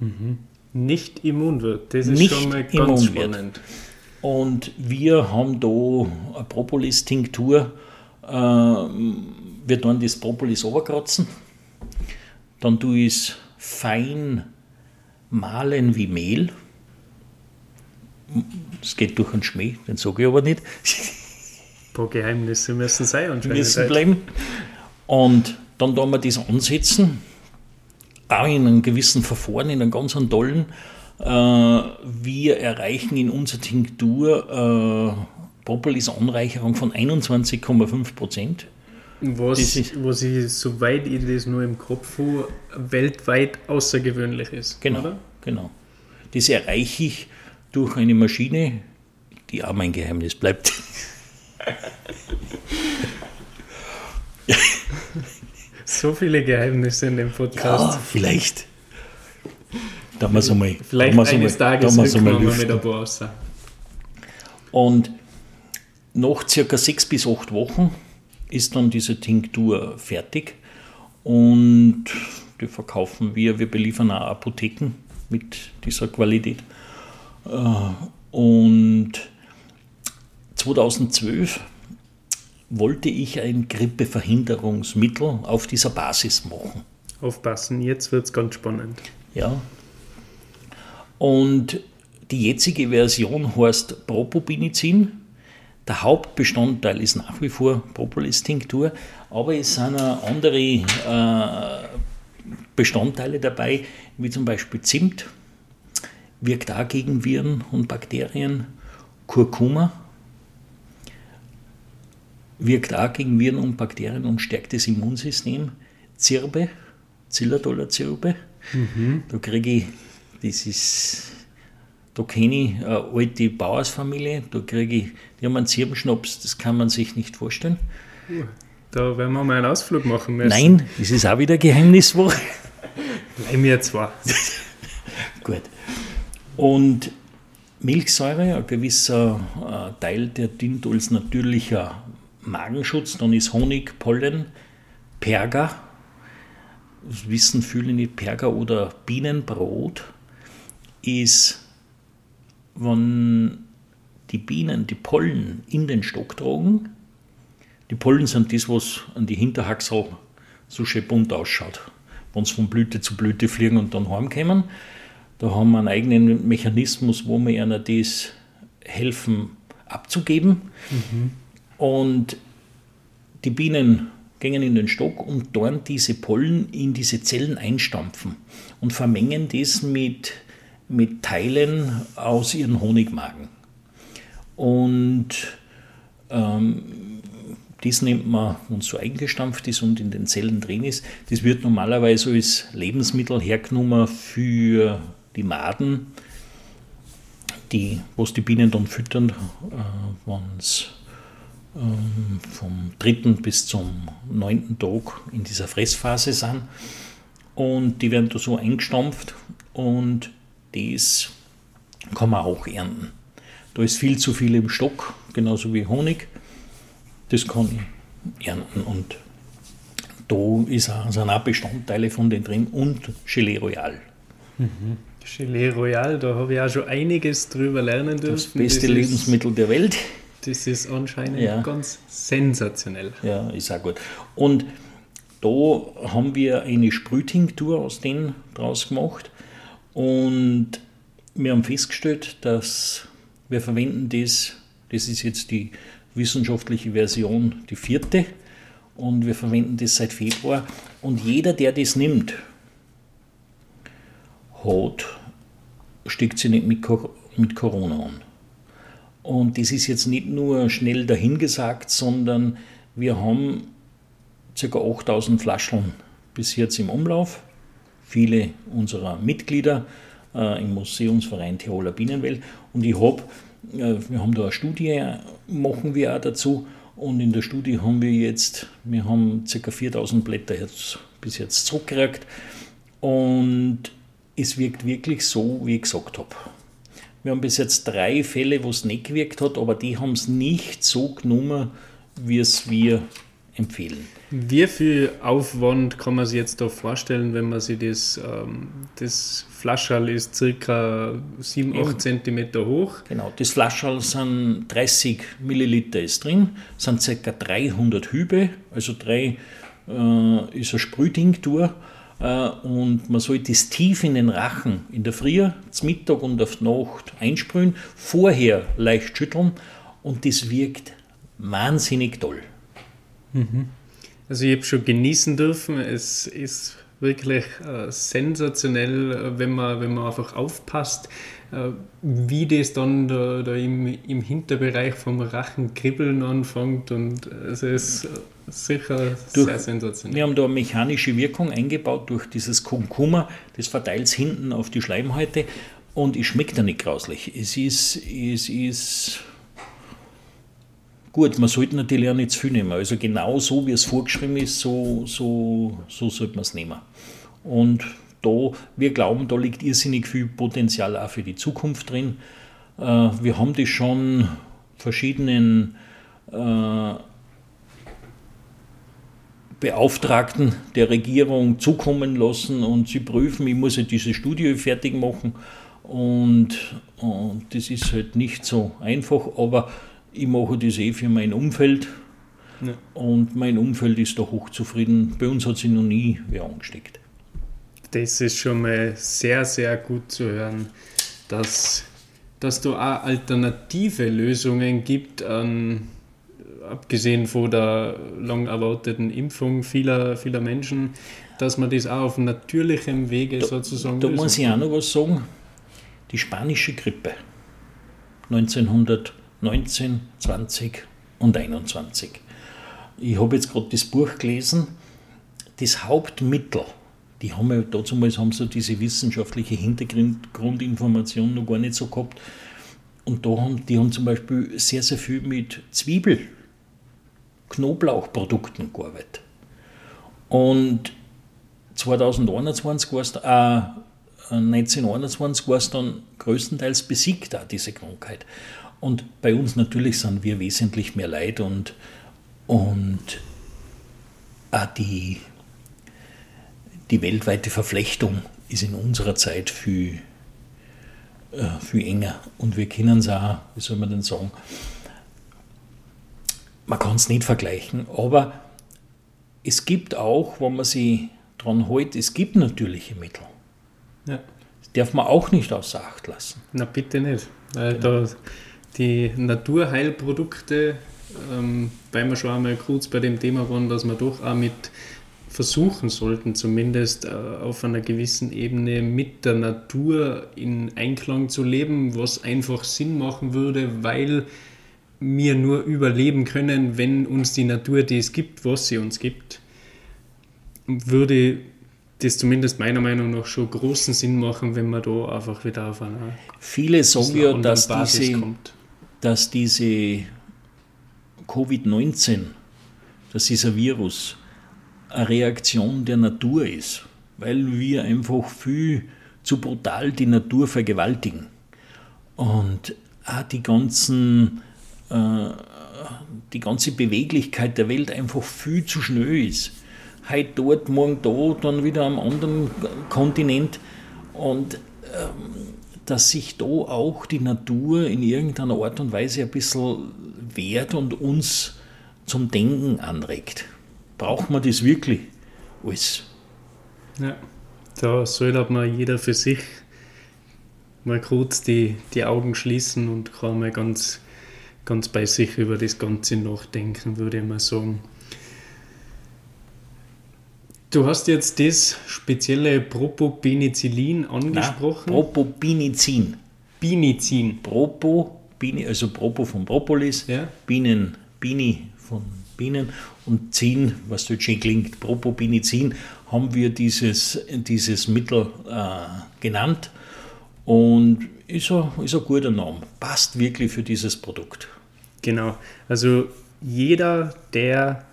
Mhm. Nicht immun wird, das ist nicht schon mal ganz spannend. Wird. Und wir haben da eine Propolis-Tinktur. Äh, wir tun das Propolis runterkratzen. Dann tue ich es fein mahlen wie Mehl. Es geht durch einen Schmäh, den sage ich aber nicht. Ein paar Geheimnisse müssen sein anscheinend. Müssen bleiben. Und dann tun wir das ansetzen auch in einem gewissen Verfahren, in einem ganz tollen. Äh, wir erreichen in unserer Tinktur äh, Propolis-Anreicherung von 21,5 Prozent. Was, was ich, soweit ich das nur im Kopf habe, weltweit außergewöhnlich ist. Genau, oder? genau. Das erreiche ich durch eine Maschine, die auch mein Geheimnis bleibt. so viele Geheimnisse in dem Podcast. Ja, vielleicht. Da wir so mal, vielleicht da eines Tages da so mal mit ein paar Und nach circa sechs bis acht Wochen ist dann diese Tinktur fertig und die verkaufen wir. Wir beliefern auch Apotheken mit dieser Qualität. Äh, und 2012 wollte ich ein Grippeverhinderungsmittel auf dieser Basis machen. Aufpassen, jetzt wird es ganz spannend. Ja. Und die jetzige Version heißt Propobinizin. Der Hauptbestandteil ist nach wie vor Propolis-Tinktur, aber es sind auch andere äh, Bestandteile dabei, wie zum Beispiel Zimt, wirkt auch gegen Viren und Bakterien, Kurkuma, wirkt auch gegen Viren und Bakterien und stärkt das Immunsystem, Zirbe, Zillertaler Zirbe, mhm. da kriege ich, das ist, da kenne ich eine alte Bauersfamilie, da kriege ich, die haben einen Zirbenschnaps, das kann man sich nicht vorstellen. Da werden wir mal einen Ausflug machen müssen. Nein, das ist auch wieder Geheimniswoche. Nein, mir zwar. Gut. Und Milchsäure, ein gewisser äh, Teil, der dient als natürlicher Magenschutz. Dann ist Honig, Pollen, Perger. Das wissen viele nicht, Perger oder Bienenbrot ist, wenn die Bienen die Pollen in den Stock tragen. Die Pollen sind das, was an die Hinterhaxel so schön bunt ausschaut wenn sie von Blüte zu Blüte fliegen und dann heimkommen. Da haben wir einen eigenen Mechanismus, wo wir ihnen das helfen abzugeben. Mhm. Und die Bienen gehen in den Stock und dort diese Pollen in diese Zellen einstampfen und vermengen das mit, mit Teilen aus ihren Honigmagen. Und ähm, das nennt man, wenn es so eingestampft ist und in den Zellen drin ist, das wird normalerweise als Lebensmittel hergenommen für die Maden, die, was die Bienen dann füttern, äh, wenn es vom dritten bis zum neunten Tag in dieser Fressphase sind. Und die werden da so eingestampft und das kann man auch ernten. Da ist viel zu viel im Stock, genauso wie Honig das kann ich ernten. Und da ist auch, sind auch Bestandteile von denen drin und Gelee Royal. Mhm. Gelee Royal, da habe ich auch schon einiges drüber lernen dürfen. Das beste das Lebensmittel der Welt. Das ist anscheinend ja. ganz sensationell. Ja, ist auch gut. Und da haben wir eine Sprühtinktur aus denen draus gemacht und wir haben festgestellt, dass wir verwenden das, das ist jetzt die wissenschaftliche Version die vierte und wir verwenden das seit Februar. Und jeder, der das nimmt, hat, steckt sich nicht mit, mit Corona an. Und das ist jetzt nicht nur schnell dahingesagt, sondern wir haben ca. 8000 Flaschen bis jetzt im Umlauf. Viele unserer Mitglieder äh, im Museumsverein Tiroler Bienenwelt. Und ich habe äh, wir haben da eine Studie, machen wir auch dazu. Und in der Studie haben wir jetzt, wir haben ca. 4000 Blätter jetzt, bis jetzt zurückgekriegt. Und es wirkt wirklich so, wie ich gesagt habe. Wir haben bis jetzt drei Fälle, wo es nicht gewirkt hat, aber die haben es nicht so genommen, wie es wir empfehlen. Wie viel Aufwand kann man sich jetzt da vorstellen, wenn man sich das, ähm, das Flaschall ist circa 7, 8 cm hoch? Genau, das Flaschall sind 30 Milliliter ist drin, sind circa 300 Hübe, also drei äh, ist eine Sprühtinktur äh, und man soll das tief in den Rachen in der Früh, zum Mittag und auf Nacht einsprühen, vorher leicht schütteln und das wirkt wahnsinnig toll. Mhm. Also ich habe schon genießen dürfen. Es ist wirklich äh, sensationell, äh, wenn man, wenn man einfach aufpasst, äh, wie das dann da, da im, im Hinterbereich vom Rachen kribbeln anfängt und es ist sicher durch, sehr sensationell. Wir haben da eine mechanische Wirkung eingebaut durch dieses Kurkuma, das verteilt es hinten auf die Schleimhäute und es schmeckt ja nicht grauslich. Es ist, es ist gut, man sollte natürlich auch nicht zu viel nehmen. Also genau so, wie es vorgeschrieben ist, so, so, so sollte man es nehmen. Und da, wir glauben, da liegt irrsinnig viel Potenzial auch für die Zukunft drin. Äh, wir haben das schon verschiedenen äh, Beauftragten der Regierung zukommen lassen und sie prüfen, ich muss ja diese Studie fertig machen und, und das ist halt nicht so einfach, aber ich mache das eh für mein Umfeld ja. und mein Umfeld ist da hochzufrieden. Bei uns hat sich noch nie wer angesteckt. Das ist schon mal sehr, sehr gut zu hören, dass, dass du auch alternative Lösungen gibt, an, abgesehen von der lang erwarteten Impfung vieler, vieler Menschen, dass man das auch auf natürlichem Wege da, sozusagen. Da muss ich auch noch was sagen. Die spanische Grippe 1919, 20 und 21. Ich habe jetzt gerade das Buch gelesen. Das Hauptmittel die haben ja damals haben so diese wissenschaftliche Hintergrundinformation noch gar nicht so gehabt. Und da haben, die haben zum Beispiel sehr, sehr viel mit Zwiebel, Knoblauchprodukten gearbeitet. Und 2021 war es, äh, 1921 war es dann größtenteils besiegt, auch diese Krankheit. Und bei uns natürlich sind wir wesentlich mehr Leid und, und auch die, die weltweite Verflechtung ist in unserer Zeit viel, äh, viel enger. Und wir können es auch, wie soll man denn sagen, man kann es nicht vergleichen, aber es gibt auch, wenn man sich daran hält, es gibt natürliche Mittel. Ja. Das darf man auch nicht außer Acht lassen. Na bitte nicht. Weil genau. da die Naturheilprodukte, ähm, weil wir schon einmal kurz bei dem Thema waren, dass man doch auch mit versuchen sollten, zumindest äh, auf einer gewissen Ebene mit der Natur in Einklang zu leben, was einfach Sinn machen würde, weil wir nur überleben können, wenn uns die Natur das gibt, was sie uns gibt, würde das zumindest meiner Meinung nach schon großen Sinn machen, wenn man da einfach wieder auf einer Viele sagen ja, dass diese, kommt. dass diese Covid-19, dass dieser Virus eine Reaktion der Natur ist, weil wir einfach viel zu brutal die Natur vergewaltigen. Und auch die, ganzen, die ganze Beweglichkeit der Welt einfach viel zu schnell ist. Heute dort, morgen da, dann wieder am anderen Kontinent. Und ähm, dass sich da auch die Natur in irgendeiner Art und Weise ein bisschen wehrt und uns zum Denken anregt braucht man das wirklich alles? Ja, da sollte man jeder für sich mal kurz die, die Augen schließen und kann mal ganz, ganz bei sich über das Ganze nachdenken, würde ich mal sagen. Du hast jetzt das spezielle Propopenicillin angesprochen. Nein, Propopinizin. Binizin. Propo, also Propo von Propolis, ja. Bienen, Bini von Bienen und Zin, was dort schön klingt, Propopinizin, haben wir dieses, dieses Mittel äh, genannt und ist ein, ist ein guter Name, passt wirklich für dieses Produkt. Genau, also jeder, der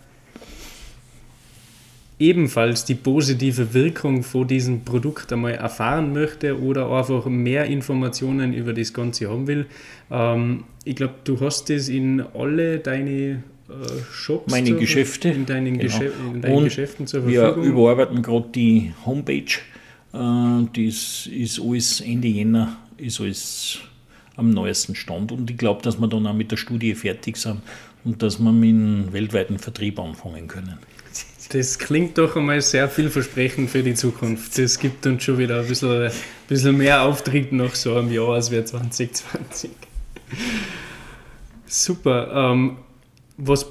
ebenfalls die positive Wirkung von diesem Produkt einmal erfahren möchte oder einfach mehr Informationen über das Ganze haben will. Ähm, ich glaube, du hast das in alle deine äh, Shops meine Geschäfte. In deinen, genau. Geschäf in deinen Geschäften zur Verfügung. Wir überarbeiten gerade die Homepage. Äh, das ist alles Ende Jänner, ist alles am neuesten Stand. Und ich glaube, dass wir dann auch mit der Studie fertig sind und dass wir mit dem weltweiten Vertrieb anfangen können. Das klingt doch einmal sehr vielversprechend für die Zukunft. Das gibt uns schon wieder ein bisschen, ein bisschen mehr Auftritt nach so einem Jahr als wir 2020. Super. Ähm, was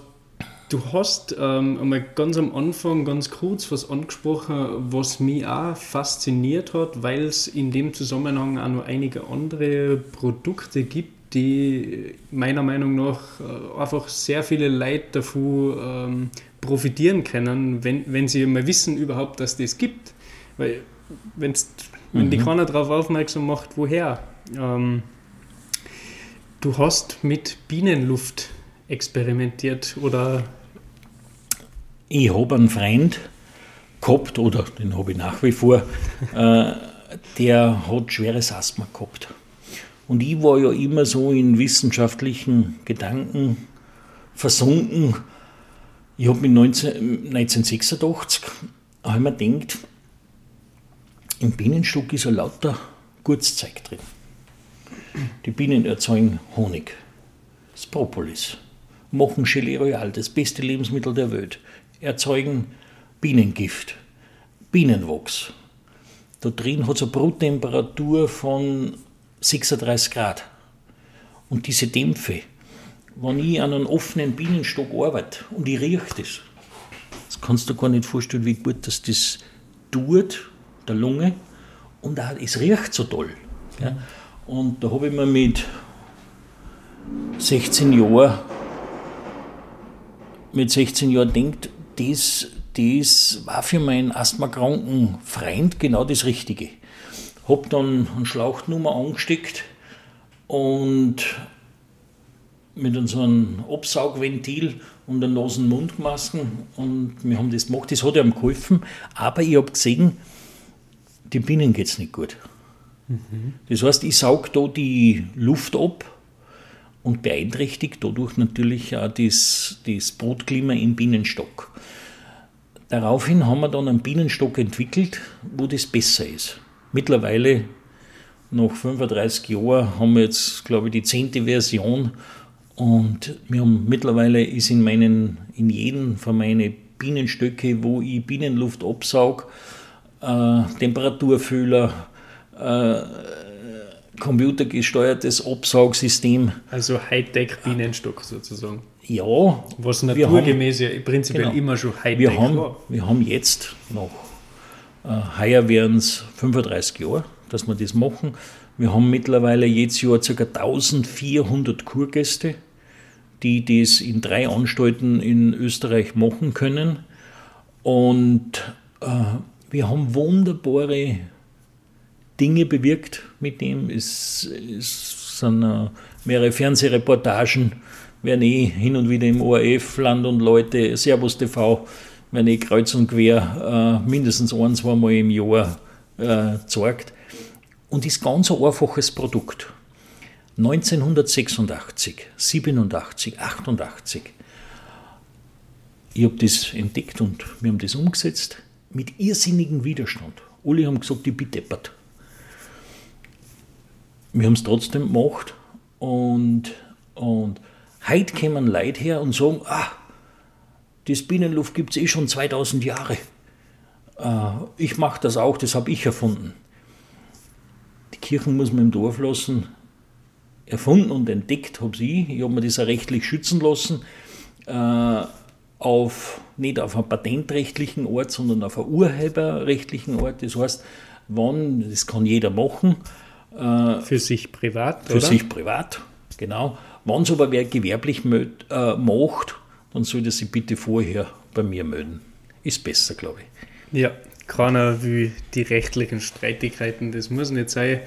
Du hast ähm, einmal ganz am Anfang ganz kurz was angesprochen, was mich auch fasziniert hat, weil es in dem Zusammenhang auch noch einige andere Produkte gibt, die meiner Meinung nach äh, einfach sehr viele Leute davon ähm, profitieren können, wenn, wenn sie mal wissen überhaupt, dass das gibt. Weil wenn's, mhm. wenn die mhm. keiner darauf aufmerksam macht, woher. Ähm, du hast mit Bienenluft experimentiert oder ich habe einen Freund gehabt, oder den habe ich nach wie vor, äh, der hat schweres Asthma gehabt. Und ich war ja immer so in wissenschaftlichen Gedanken versunken. Ich habe mich 1986 habe mir gedacht, im Bienenstock ist ein lauter Gutszeug drin. Die Bienen erzeugen Honig, das Propolis, machen Gelee Royal, das beste Lebensmittel der Welt erzeugen Bienengift, Bienenwachs. Da drin hat es eine Bruttemperatur von 36 Grad. Und diese Dämpfe, wenn ich an einem offenen Bienenstock arbeite und ich rieche das, das kannst du gar nicht vorstellen, wie gut das, das tut, der Lunge. Und auch, es riecht so toll. Ja. Und da habe ich mir mit 16 Jahren mit 16 Jahren gedacht, das, das war für meinen asthmakranken Freund genau das Richtige. Hab dann eine Schlauchnummer angesteckt und mit so einem Absaugventil und einer Nasen-Mund-Masken und wir haben das gemacht. Das hat ihm geholfen, aber ich habe gesehen, den Bienen geht es nicht gut. Mhm. Das heißt, ich sauge da die Luft ab und beeinträchtigt dadurch natürlich auch das, das Brutklima im Bienenstock. Daraufhin haben wir dann einen Bienenstock entwickelt, wo das besser ist. Mittlerweile, nach 35 Jahren, haben wir jetzt, glaube ich, die zehnte Version und wir haben, mittlerweile ist in, meinen, in jedem von meinen Bienenstöcke, wo ich Bienenluft absaug, äh, Temperaturfühler, äh, computergesteuertes Absaugsystem. Also Hightech-Bienenstock sozusagen. Ja. Was naturgemäß ja prinzipiell genau, immer schon Hightech wir haben, war. Wir haben jetzt noch, äh, heuer wären es 35 Jahre, dass wir das machen. Wir haben mittlerweile jedes Jahr ca. 1400 Kurgäste, die das in drei Anstalten in Österreich machen können. Und äh, wir haben wunderbare Dinge bewirkt mit ihm. Es, es sind äh, mehrere Fernsehreportagen, werden eh hin und wieder im ORF, Land und Leute, Servus TV, werden eh kreuz und quer äh, mindestens ein, zweimal im Jahr äh, zeigt. Und ist ganz ein einfaches Produkt. 1986, 87, 88. Ich habe das entdeckt und wir haben das umgesetzt mit irrsinnigem Widerstand. Alle haben gesagt, ich bin deppert wir haben es trotzdem gemacht und, und heute kommen Leute her und sagen, ah, das Bienenluft gibt es eh schon 2000 Jahre. Äh, ich mache das auch, das habe ich erfunden. Die Kirchen muss man im Dorf lassen. Erfunden und entdeckt habe ich. Ich habe mir das auch rechtlich schützen lassen. Äh, auf, nicht auf einem patentrechtlichen Ort, sondern auf einem urheberrechtlichen Ort. Das heißt, wann, das kann jeder machen, für sich privat, Für oder? sich privat, genau. Wenn es aber wer gewerblich möd, äh, macht, dann sollte sie bitte vorher bei mir melden. Ist besser, glaube ich. Ja, keiner will die rechtlichen Streitigkeiten, das muss nicht sein.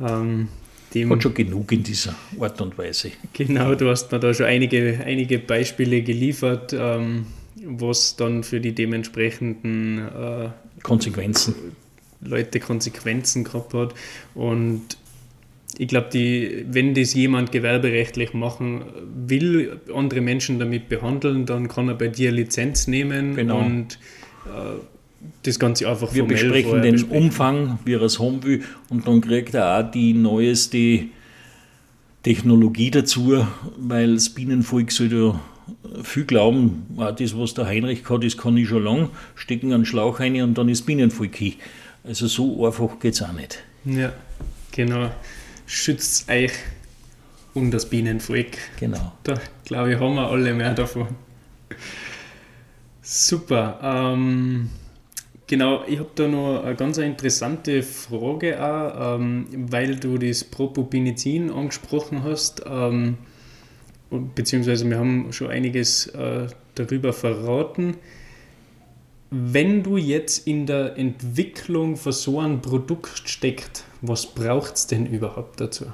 Ähm, dem, Hat schon genug in dieser Art und Weise. Genau, du hast mir da schon einige, einige Beispiele geliefert, ähm, was dann für die dementsprechenden äh, Konsequenzen Leute Konsequenzen gehabt hat. Und ich glaube, wenn das jemand gewerberechtlich machen will, andere Menschen damit behandeln, dann kann er bei dir Lizenz nehmen genau. und äh, das Ganze einfach Wir besprechen den besprechen. Umfang, wie er es haben will, und dann kriegt er auch die neueste Technologie dazu, weil das Bienenvolk soll ja viel glauben, auch das, was der Heinrich hat, das kann ich schon lang, stecken einen Schlauch rein und dann ist Bienenvolk hier. Also so einfach geht es auch nicht. Ja, genau. Schützt euch und das Bienenvolk. Genau. Da glaube ich, haben wir alle mehr davon. Super. Ähm, genau, ich habe da noch eine ganz interessante Frage auch, ähm, weil du das Propopinizin angesprochen hast. Ähm, beziehungsweise wir haben schon einiges äh, darüber verraten. Wenn du jetzt in der Entwicklung von so einem Produkt steckst, was braucht es denn überhaupt dazu?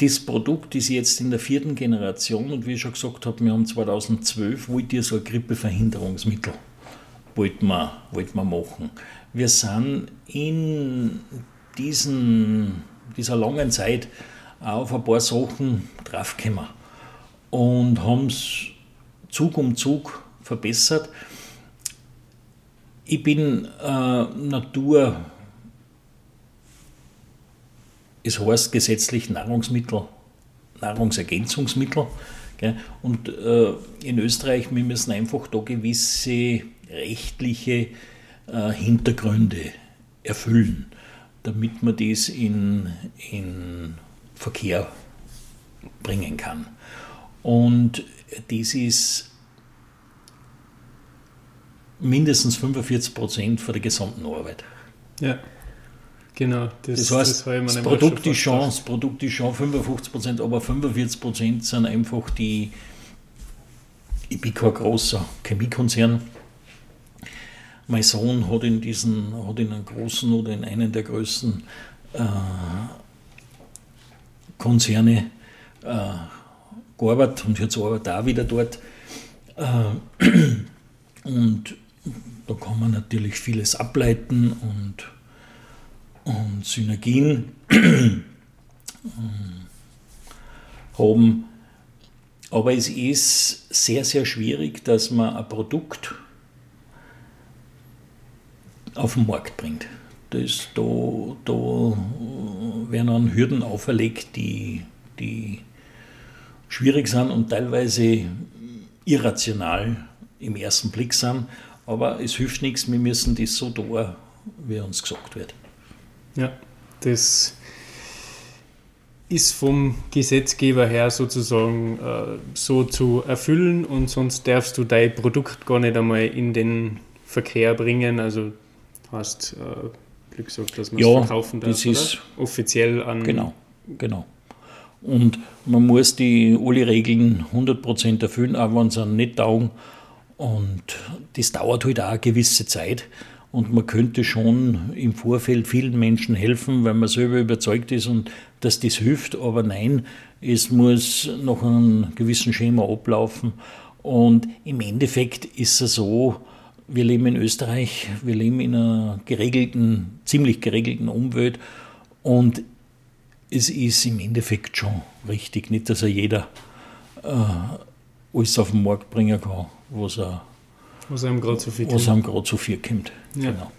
Das Produkt ist jetzt in der vierten Generation und wie ich schon gesagt habe, wir haben 2012 wollte ich so ein Grippeverhinderungsmittel wollten wir, wollten wir machen. Wir sind in diesen, dieser langen Zeit auf ein paar Sachen draufgekommen und haben es Zug um Zug verbessert. Ich bin äh, Natur, es heißt gesetzlich Nahrungsmittel, Nahrungsergänzungsmittel. Gell? Und äh, in Österreich, wir müssen einfach da gewisse rechtliche äh, Hintergründe erfüllen, damit man das in, in Verkehr bringen kann. Und das ist mindestens 45 Prozent für die gesamten Arbeit. Ja, genau. Das, das heißt, das, das Produkt, ist schon, das Produkt ist schon 55 Prozent, aber 45 Prozent sind einfach die, ich bin kein großer Chemiekonzern. Mein Sohn hat in diesen, hat in einem großen oder in einem der größten äh, Konzerne äh, gearbeitet und jetzt arbeitet auch wieder dort. Äh, und da kann man natürlich vieles ableiten und, und Synergien haben. Aber es ist sehr, sehr schwierig, dass man ein Produkt auf den Markt bringt. Das, da, da werden dann Hürden auferlegt, die, die schwierig sind und teilweise irrational im ersten Blick sind. Aber es hilft nichts, wir müssen das so tun, wie uns gesagt wird. Ja, das ist vom Gesetzgeber her sozusagen äh, so zu erfüllen und sonst darfst du dein Produkt gar nicht einmal in den Verkehr bringen. Also hast äh, Glück gesagt, dass man es ja, verkaufen darf, das ist offiziell an. Genau, genau. Und man muss die alle Regeln 100% erfüllen, auch wenn sie nicht taugen. Und das dauert halt auch eine gewisse Zeit. Und man könnte schon im Vorfeld vielen Menschen helfen, weil man selber überzeugt ist und dass das hilft. Aber nein, es muss nach einem gewissen Schema ablaufen. Und im Endeffekt ist es so, wir leben in Österreich, wir leben in einer geregelten, ziemlich geregelten Umwelt und es ist im Endeffekt schon richtig, nicht, dass er jeder äh, alles auf den Markt bringen kann, was, er, was einem gerade zu viel was kommt. Einem grad zu viel kommt. Ja. Genau.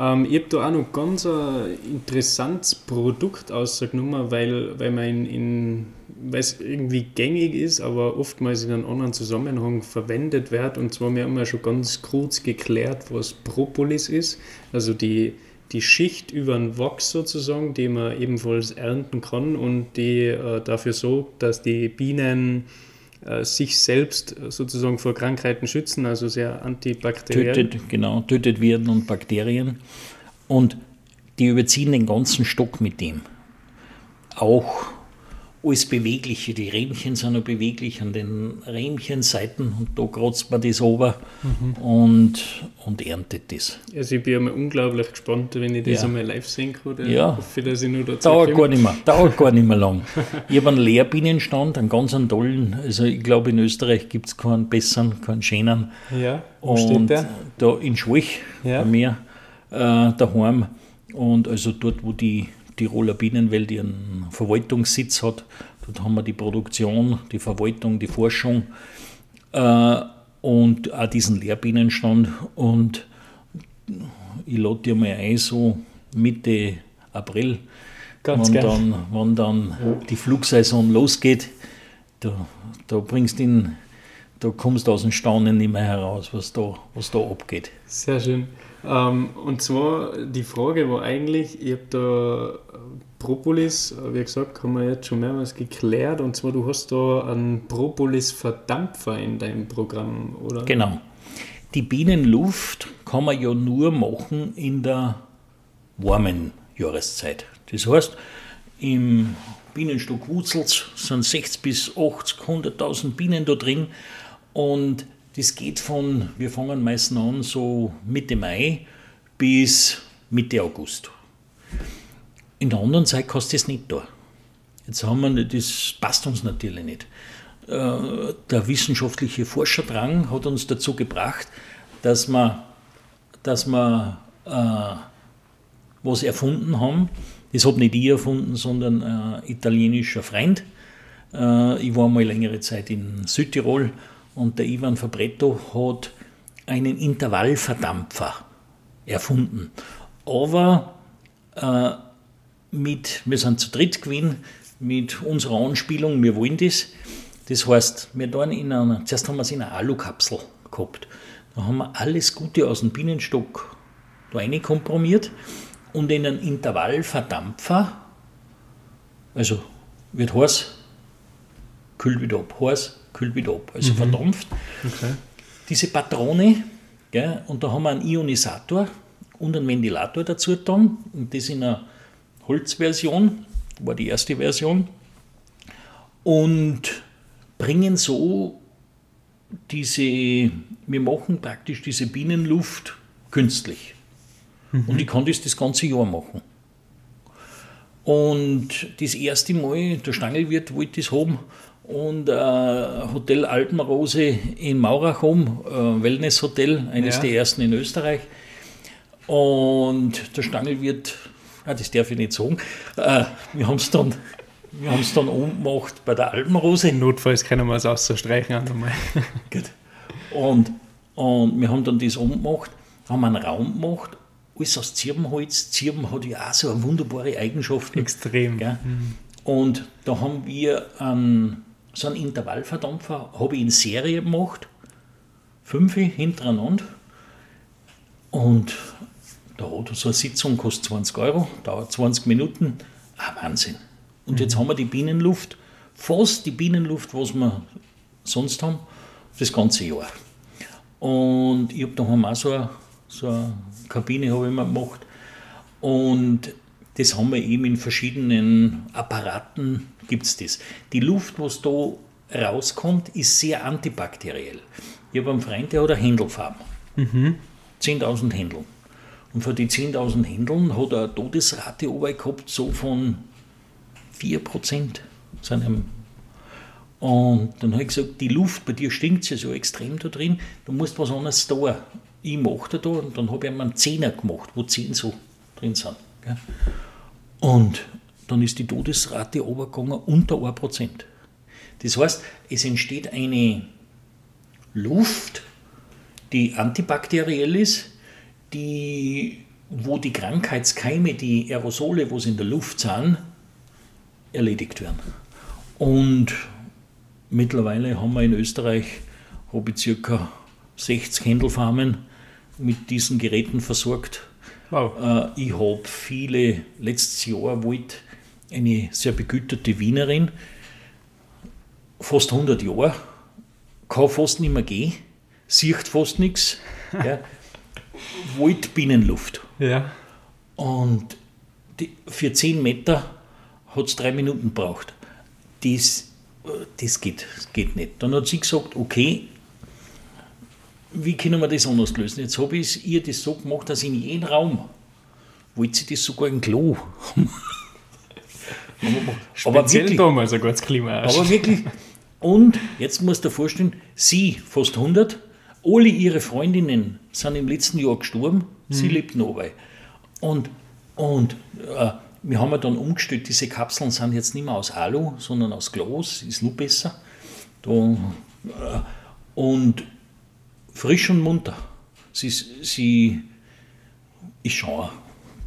Ähm, ich habe da auch noch ganz ein interessantes Produkt ausgenommen, weil, weil man in, in weil es irgendwie gängig ist, aber oftmals in einem anderen Zusammenhang verwendet wird. Und zwar, wir haben ja schon ganz kurz geklärt, was Propolis ist. Also die, die Schicht über den Wachs sozusagen, die man ebenfalls ernten kann und die äh, dafür sorgt, dass die Bienen äh, sich selbst sozusagen vor Krankheiten schützen, also sehr antibakteriell. Tötet, genau, tötet Viren und Bakterien. Und die überziehen den ganzen Stock mit dem. Auch alles Bewegliche. Die Rähmchen sind noch beweglich an den Rähmchenseiten und da kratzt man das ober mhm. und, und erntet das. Also ich bin einmal unglaublich gespannt, wenn ich das ja. einmal live sehen kann. Ja, hoffe, dass ich nur dazu dauert gar nicht mehr, dauert gar nicht mehr lang. ich habe einen Lehrbienenstand, einen ganz einen tollen, also ich glaube in Österreich gibt es keinen besseren, keinen schönen. Ja, wo und steht der? Da in Schwalch ja. bei mir äh, daheim und also dort, wo die Tiroler Bienenwelt ihren Verwaltungssitz hat. Dort haben wir die Produktion, die Verwaltung, die Forschung äh, und auch diesen Lehrbienenstand. Und ich lade dir mal ein, so Mitte April, Ganz wenn, dann, wenn dann die Flugsaison losgeht, da, da bringst ihn, da kommst du aus dem Staunen nicht mehr heraus, was da, was da abgeht. Sehr schön. Ähm, und zwar die Frage war eigentlich, ich habe da Propolis, wie gesagt, haben wir jetzt schon mehrmals geklärt. Und zwar, du hast da einen Propolis-Verdampfer in deinem Programm, oder? Genau. Die Bienenluft kann man ja nur machen in der warmen Jahreszeit. Das heißt, im Bienenstock Wutzels sind 60 bis 80, 100.000 Bienen da drin und das geht von, wir fangen meistens an, so Mitte Mai bis Mitte August. In der anderen Zeit kannst du das nicht da. Jetzt haben wir, das passt uns natürlich nicht. Äh, der wissenschaftliche Forscherdrang hat uns dazu gebracht, dass wir, dass wir äh, was erfunden haben. Das habe nicht ich erfunden, sondern ein italienischer Freund. Äh, ich war mal längere Zeit in Südtirol und der Ivan Fabretto hat einen Intervallverdampfer erfunden. Aber äh, mit, wir sind zu dritt gewesen, mit unserer Anspielung, wir wollen das. Das heißt, wir dann in einer, zuerst haben wir es in einer Alukapsel gehabt. Da haben wir alles Gute aus dem Bienenstock da komprimiert und in einen Intervallverdampfer, also wird heiß, kühlt wieder ab, heiß, kühlt wieder ab, also mhm. verdampft. Okay. Diese Patrone, gell, und da haben wir einen Ionisator und einen Ventilator dazu dann, und das in einer Holzversion, war die erste Version, und bringen so diese, wir machen praktisch diese Bienenluft künstlich. Mhm. Und ich kann das das ganze Jahr machen. Und das erste Mal, der Stangelwirt wollte das haben und äh, Hotel Alpenrose in Maurach haben, äh, Wellnesshotel, eines ja. der ersten in Österreich. Und der Stangelwirt, ah, das darf ich nicht sagen, äh, wir haben es dann wir haben es dann umgemacht bei der Alpenrose. Notfalls können wir es auszustreichen einmal. Gut. Und, und wir haben dann das umgemacht, haben einen Raum gemacht alles aus Zirbenholz. Zirben hat ja auch so eine wunderbare Eigenschaft. Extrem. Mhm. Und da haben wir einen, so einen Intervallverdampfer, habe ich in Serie gemacht, fünf hintereinander. Und da hat so eine Sitzung kostet 20 Euro, dauert 20 Minuten. Ah, Wahnsinn. Und mhm. jetzt haben wir die Bienenluft, fast die Bienenluft, was wir sonst haben, das ganze Jahr. Und ich habe da auch so eine, so eine Kabine habe ich mir gemacht. Und das haben wir eben in verschiedenen Apparaten, gibt es das. Die Luft, was da rauskommt, ist sehr antibakteriell. Ich habe einen Freund, der hat eine Händelfarm. Mhm. 10.000 Händeln. Und von den 10.000 Händeln hat er eine Todesrate gehabt, so von 4% seinem und dann habe ich gesagt, die Luft, bei dir stinkt ja so extrem da drin, du musst was anderes da ich mache da und dann habe ich einen Zehner gemacht, wo zehn so drin sind. Gell? Und dann ist die Todesrate runtergegangen unter 1%. Das heißt, es entsteht eine Luft, die antibakteriell ist, die, wo die Krankheitskeime, die Aerosole, wo sie in der Luft sind, erledigt werden. Und mittlerweile haben wir in Österreich habe ich circa 60 Händelfarmen mit diesen Geräten versorgt. Wow. Äh, ich habe viele, letztes Jahr wollte eine sehr begüterte Wienerin, fast 100 Jahre, kann fast nicht mehr gehen, sieht fast nichts, ja, wollte Binnenluft. Ja. Und die, für 10 Meter hat es drei Minuten gebraucht. Das, das geht, geht nicht. Dann hat sie gesagt, okay, wie können wir das anders lösen? Jetzt habe ich ihr das so gemacht, dass in jedem Raum wollte sie das sogar im Klo aber wirklich, damals ein gutes Klima. Aber wirklich. Und jetzt musst du dir vorstellen, sie, fast 100, alle ihre Freundinnen sind im letzten Jahr gestorben, mhm. sie lebt noch bei. Und, und äh, wir haben ja dann umgestellt, diese Kapseln sind jetzt nicht mehr aus Alu, sondern aus Glas, ist nur besser. Da, äh, und frisch und munter. Sie, sie ist schon eine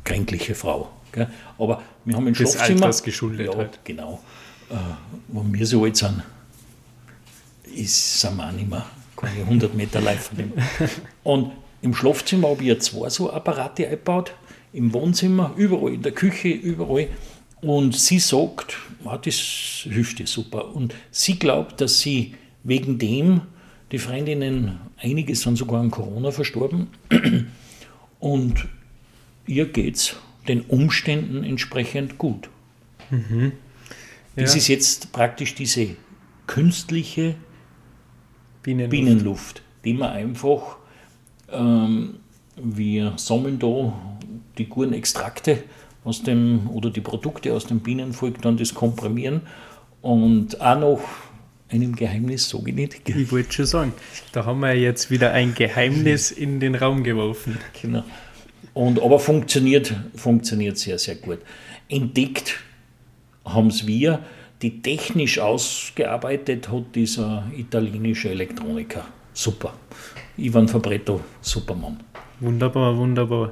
kränkliche Frau. Gell? Aber wir haben ein das Schlafzimmer. Das geschuldet ja, halt. genau. Äh, wo wir so alt sind, ist, sind wir auch nicht mehr keine 100 Meter dem. Und im Schlafzimmer habe ich ja zwei so Apparate eingebaut, im Wohnzimmer, überall, in der Küche, überall. Und sie sagt, ah, das hilft ihr super. Und sie glaubt, dass sie wegen dem, die Freundinnen, einige sind sogar an Corona verstorben. Und ihr geht es den Umständen entsprechend gut. Mhm. Ja. Das ist jetzt praktisch diese künstliche Bienenluft, Bienenluft die man einfach, ähm, wir sammeln da die guten Extrakte aus dem, oder die Produkte aus dem Bienenvolk, dann das komprimieren und auch noch einem Geheimnis sage ich nicht. Ich wollte schon sagen, da haben wir jetzt wieder ein Geheimnis in den Raum geworfen. Genau. Und, aber funktioniert, funktioniert sehr, sehr gut. Entdeckt haben es wir, die technisch ausgearbeitet hat dieser italienische Elektroniker. Super. Ivan Fabretto, Supermann. Wunderbar, wunderbar.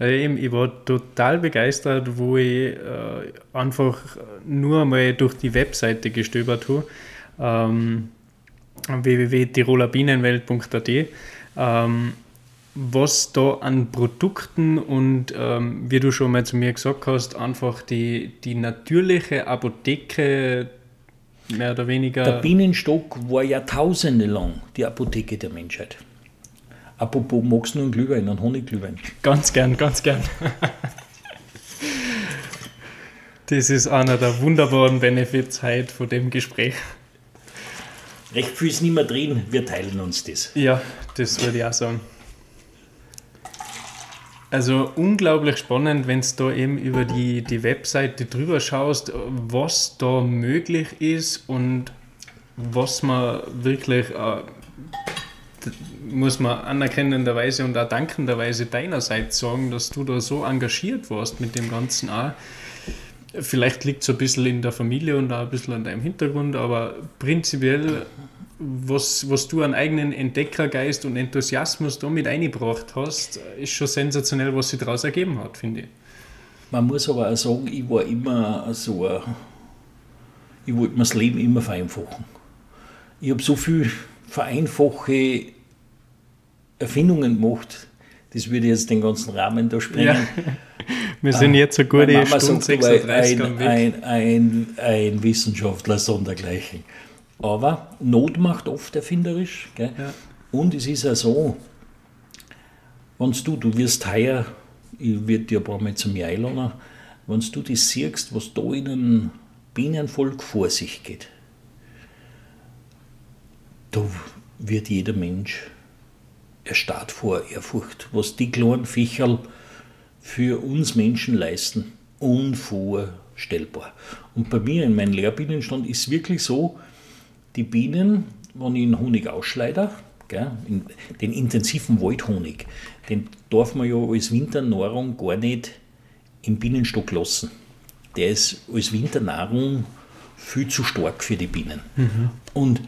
Äh, ich war total begeistert, wo ich äh, einfach nur mal durch die Webseite gestöbert habe, ähm, www.tirolerbienenwelt.at. Ähm, was da an Produkten und ähm, wie du schon mal zu mir gesagt hast, einfach die, die natürliche Apotheke mehr oder weniger. Der Bienenstock war jahrtausende lang die Apotheke der Menschheit. Apropos, magst du nur einen Glühwein, einen Honigglühwein? Ganz gern, ganz gern. das ist einer der wunderbaren Benefits heute von dem Gespräch. Recht viel ist nicht mehr drin, wir teilen uns das. Ja, das würde ich auch sagen. Also unglaublich spannend, wenn du da eben über die, die Webseite drüber schaust, was da möglich ist und was man wirklich, äh, muss man anerkennenderweise und auch dankenderweise deinerseits sagen, dass du da so engagiert warst mit dem Ganzen auch. Vielleicht liegt es ein bisschen in der Familie und auch ein bisschen an deinem Hintergrund, aber prinzipiell was, was du an eigenen Entdeckergeist und Enthusiasmus da mit eingebracht hast, ist schon sensationell, was sich daraus ergeben hat, finde ich. Man muss aber auch sagen, ich war immer so, ein, ich wollte mir das Leben immer vereinfachen. Ich habe so viel vereinfache Erfindungen gemacht, das würde jetzt den ganzen Rahmen da sprengen. Ja. Wir sind jetzt so gute Stunde 36 ein, ein, ein, ein Wissenschaftler sondergleichen. Aber Not macht oft erfinderisch. Gell? Ja. Und es ist ja so, wenn du, du wirst heuer, ich werde dir ein paar Mal zum einladen, wenn du das siehst, was da in einem Bienenvolk vor sich geht, da wird jeder Mensch erstarrt vor Ehrfurcht, was die kleinen Viecherl für uns Menschen leisten. Unvorstellbar. Und bei mir in meinem Lehrbienenstand ist es wirklich so, die Bienen, wenn ich den Honig ausschleide, gell, den intensiven Waldhonig, den darf man ja als Winternahrung gar nicht im Bienenstock lassen. Der ist als Winternahrung viel zu stark für die Bienen. Mhm. Und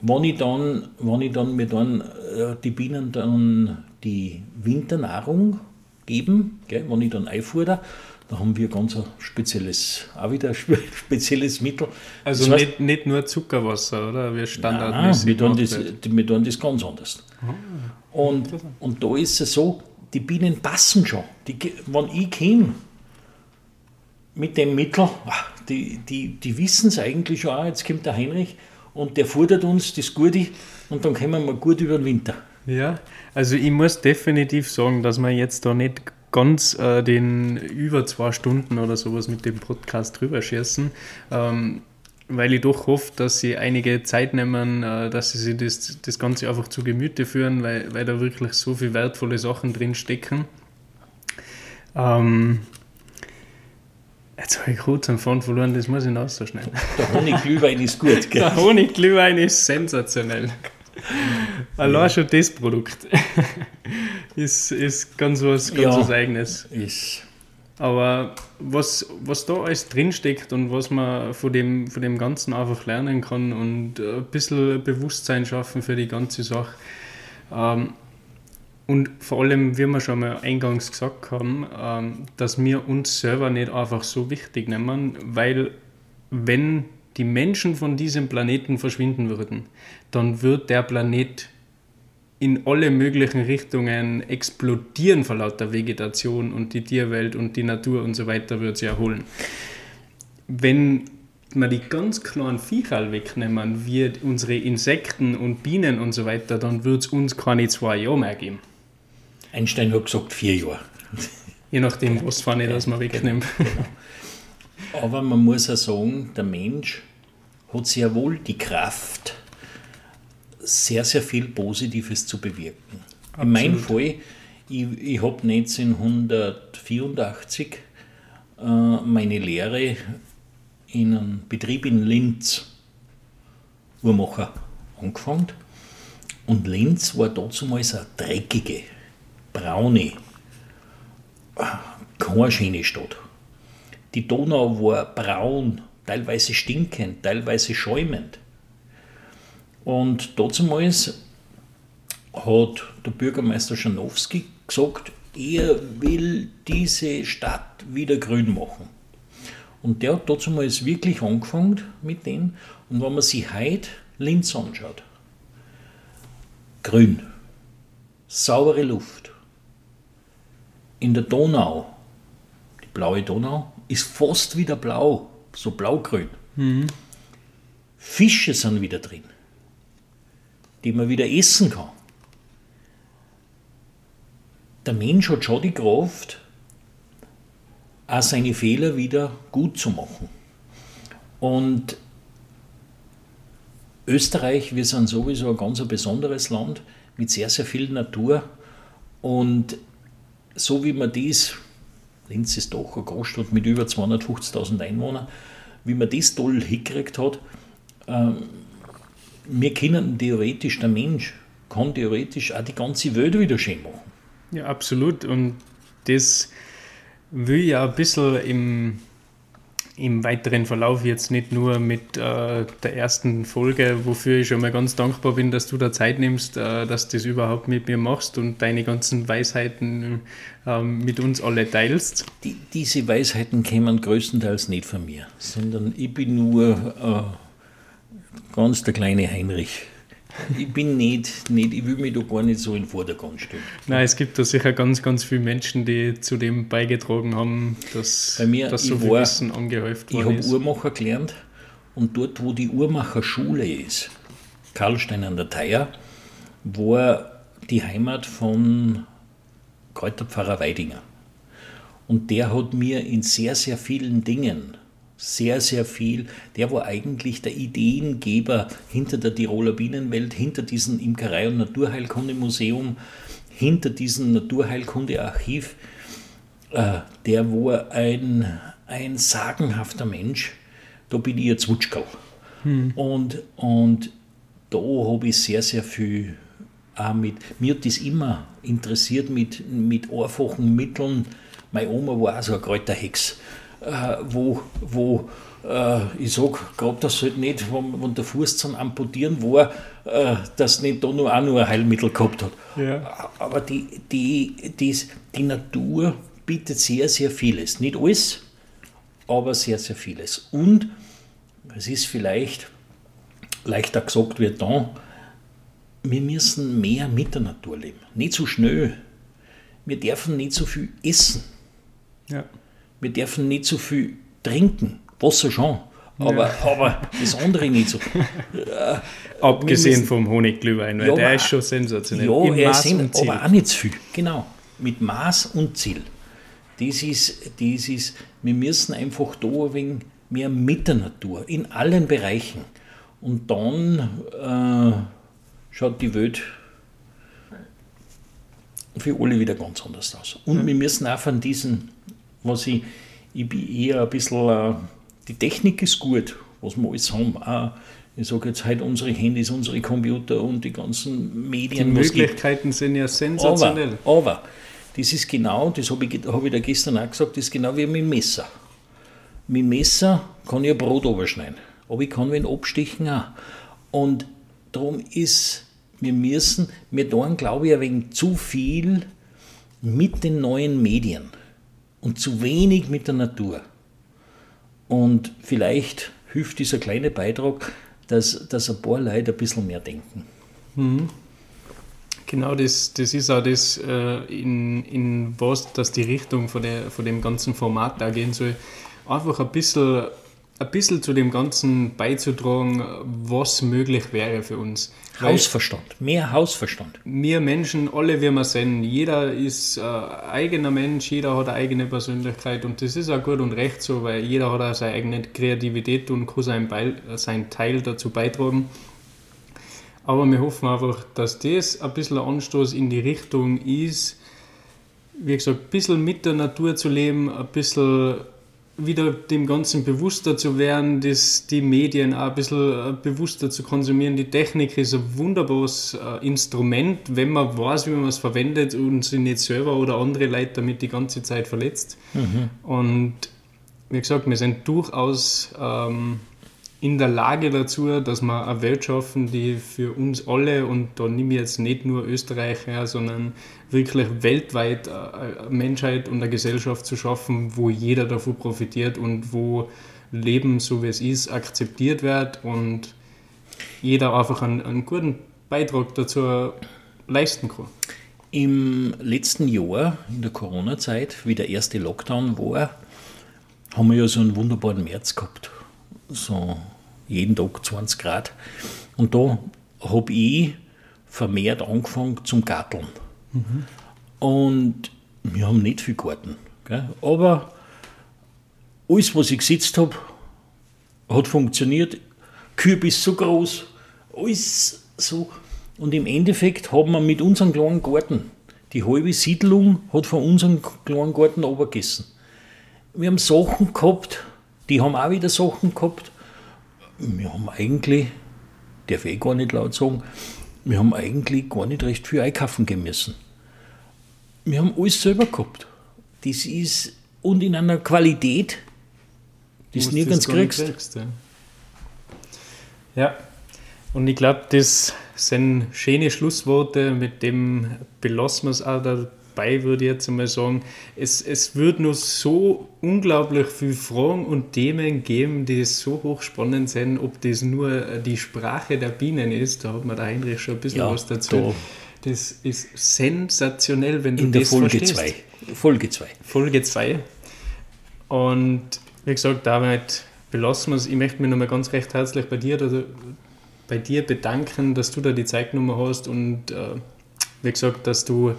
wenn ich dann, wenn ich dann mir dann äh, die Bienen dann die Winternahrung geben, gell, wenn ich dann einfuhr, da haben wir ganz ein spezielles, auch wieder ein spezielles Mittel. Also das heißt, nicht, nicht nur Zuckerwasser, oder? Wir standardmäßig. Nein, wir, tun das, wir tun das ganz anders. Oh, und, und da ist es so, die Bienen passen schon. Die, wenn ich komme mit dem Mittel, ah, die, die, die wissen es eigentlich schon auch, jetzt kommt der Heinrich und der fordert uns das Gute und dann kommen wir gut über den Winter. Ja, also ich muss definitiv sagen, dass man jetzt da nicht ganz äh, den über zwei Stunden oder sowas mit dem Podcast drüber schießen, ähm, weil ich doch hoffe, dass sie einige Zeit nehmen, äh, dass sie sich das, das Ganze einfach zu Gemüte führen, weil, weil da wirklich so viele wertvolle Sachen drin stecken. Ähm, Jetzt habe ich kurz am Fond verloren, das muss ich noch so schnell. Der Honigglühwein ist gut, gell? Der Honigglühwein ist sensationell. Allein schon das Produkt ist, ist ganz was, ganz ja, was Eigenes. Ist. Aber was, was da alles drinsteckt und was man von dem, von dem Ganzen einfach lernen kann und ein bisschen Bewusstsein schaffen für die ganze Sache. Ähm, und vor allem, wie wir schon mal eingangs gesagt haben, ähm, dass wir uns selber nicht einfach so wichtig nehmen, weil wenn die Menschen von diesem Planeten verschwinden würden, dann wird der Planet in alle möglichen Richtungen explodieren vor lauter Vegetation und die Tierwelt und die Natur und so weiter wird sie erholen. wenn wir die ganz kleinen Viecher wegnehmen, wie unsere Insekten und Bienen und so weiter, dann wird es uns keine zwei Jahre mehr geben. Einstein hat gesagt vier Jahre. Je nachdem, was vorne das man wegnimmt. Genau. Aber man muss auch sagen, der Mensch hat sehr wohl die Kraft, sehr, sehr viel Positives zu bewirken. Absolut. In meinem Fall, ich, ich habe 1984 äh, meine Lehre in einem Betrieb in Linz, Uhrmacher, angefangen. Und Linz war damals eine dreckige, braune, keine schöne Stadt. Die Donau war braun, teilweise stinkend, teilweise schäumend. Und damals hat der Bürgermeister Schanowski gesagt, er will diese Stadt wieder grün machen. Und der hat damals wirklich angefangen mit dem. Und wenn man sich heute Linz anschaut, grün, saubere Luft, in der Donau, die blaue Donau, ist fast wieder blau, so blaugrün. Mhm. Fische sind wieder drin, die man wieder essen kann. Der Mensch hat schon die Kraft, auch seine Fehler wieder gut zu machen. Und Österreich, wir sind sowieso ein ganz besonderes Land mit sehr, sehr viel Natur. Und so wie man dies Linz ist doch eine Großstadt mit über 250.000 Einwohnern. Wie man das toll hingekriegt hat, ähm, wir können theoretisch, der Mensch kann theoretisch auch die ganze Welt wieder schön machen. Ja, absolut. Und das will ja ein bisschen im im weiteren Verlauf jetzt nicht nur mit äh, der ersten Folge, wofür ich schon mal ganz dankbar bin, dass du da Zeit nimmst, äh, dass du das überhaupt mit mir machst und deine ganzen Weisheiten äh, mit uns alle teilst. Die, diese Weisheiten kämen größtenteils nicht von mir, sondern ich bin nur äh, ganz der kleine Heinrich ich bin nicht, nicht, ich will mich da gar nicht so in den Vordergrund stellen. Nein, es gibt da sicher ganz, ganz viele Menschen, die zu dem beigetragen haben, dass, Bei mir, dass so viel war, Wissen angehäuft worden Ich habe Uhrmacher gelernt und dort, wo die Uhrmacherschule ist, Karlstein an der Theier, war die Heimat von Kräuterpfarrer Weidinger. Und der hat mir in sehr, sehr vielen Dingen sehr, sehr viel. Der war eigentlich der Ideengeber hinter der Tiroler Bienenwelt, hinter diesem Imkerei- und Naturheilkundemuseum, hinter diesem Naturheilkundearchiv. Äh, der war ein, ein sagenhafter Mensch. Da bin ich jetzt Wutschkau. Hm. Und, und da habe ich sehr, sehr viel auch mit. Mir hat das immer interessiert mit, mit einfachen Mitteln. Meine Oma war auch so eine Kräuterhex wo, wo äh, ich sage, gerade das halt nicht, wenn, wenn der Fuß zum Amputieren war, äh, dass nicht da nur auch nur ein Heilmittel gehabt hat. Ja. Aber die, die, die, die Natur bietet sehr, sehr vieles. Nicht alles, aber sehr, sehr vieles. Und es ist vielleicht leichter gesagt wie dann, wir müssen mehr mit der Natur leben. Nicht so schnell. Wir dürfen nicht so viel essen. Ja wir dürfen nicht so viel trinken. Wasser schon, aber, ja. aber das andere nicht so. Äh, Abgesehen müssen, vom Honigglühwein, weil ja, der ist schon sensationell. Ja, Im er Maß ist aber auch nicht zu viel. Genau, mit Maß und Ziel. Das ist, das ist, wir müssen einfach da ein wenig mehr mit der Natur, in allen Bereichen. Und dann äh, schaut die Welt für alle wieder ganz anders aus. Und mhm. wir müssen auch von diesen was ich, ich bin eher ein bisschen, äh, die Technik ist gut, was wir alles haben. Auch, ich sage jetzt halt unsere Handys, unsere Computer und die ganzen Medien. Die Möglichkeiten sind ja sensationell. Aber, aber das ist genau, das habe ich, hab ich da gestern auch gesagt, das ist genau wie mit dem Messer. Mit dem Messer kann ich ein Brot überschneiden, aber ich kann wen abstechen auch. Und darum ist, wir müssen, wir tun, glaube ich, ein wenig zu viel mit den neuen Medien und zu wenig mit der Natur. Und vielleicht hilft dieser kleine Beitrag, dass, dass ein paar Leute ein bisschen mehr denken. Mhm. Genau, das, das ist auch das, äh, in, in was dass die Richtung von, der, von dem ganzen Format da gehen soll. Einfach ein bisschen ein bisschen zu dem Ganzen beizutragen, was möglich wäre für uns. Hausverstand, mehr Hausverstand. Wir Menschen, alle wie wir sind, jeder ist ein eigener Mensch, jeder hat eine eigene Persönlichkeit und das ist auch gut und recht so, weil jeder hat auch seine eigene Kreativität und kann seinen, Beil, seinen Teil dazu beitragen. Aber wir hoffen einfach, dass das ein bisschen ein Anstoß in die Richtung ist, wie gesagt, ein bisschen mit der Natur zu leben, ein bisschen wieder dem Ganzen bewusster zu werden, das, die Medien auch ein bisschen äh, bewusster zu konsumieren. Die Technik ist ein wunderbares äh, Instrument, wenn man weiß, wie man es verwendet und sich nicht selber oder andere Leute damit die ganze Zeit verletzt. Mhm. Und wie gesagt, wir sind durchaus ähm, in der Lage dazu, dass wir eine Welt schaffen, die für uns alle, und da nehme ich jetzt nicht nur Österreich her, sondern wirklich weltweit eine Menschheit und eine Gesellschaft zu schaffen, wo jeder davon profitiert und wo Leben, so wie es ist, akzeptiert wird und jeder einfach einen, einen guten Beitrag dazu leisten kann. Im letzten Jahr, in der Corona-Zeit, wie der erste Lockdown war, haben wir ja so einen wunderbaren März gehabt. So jeden Tag 20 Grad. Und da habe ich vermehrt angefangen zum Garteln. Mhm. Und wir haben nicht viel Garten. Gell? Aber alles, was ich gesetzt habe, hat funktioniert. Kürbis so groß, alles so. Und im Endeffekt haben wir mit unserem kleinen Garten, die halbe Siedlung hat von unserem kleinen Garten runtergegessen. Wir haben Sachen gehabt, die haben auch wieder Sachen gehabt wir haben eigentlich, darf ich gar nicht laut sagen, wir haben eigentlich gar nicht recht viel einkaufen gehen müssen. Wir haben alles selber gehabt. Das ist, und in einer Qualität, die du nirgends kriegst. kriegst ja. ja, und ich glaube, das sind schöne Schlussworte, mit dem belassen wir es auch dabei, würde ich jetzt einmal sagen. Es, es wird nur so unglaublich viele Fragen und Themen geben, die so hochspannend sind, ob das nur die Sprache der Bienen ist. Da hat mir der Heinrich schon ein bisschen ja, was dazu. Da. Das ist sensationell, wenn du In das der Folge 2. Folge 2. Folge 2. Und wie gesagt, damit belassen wir es. Ich möchte mich nochmal ganz recht herzlich bei dir, also bei dir bedanken, dass du da die Zeitnummer hast und äh, wie gesagt, dass du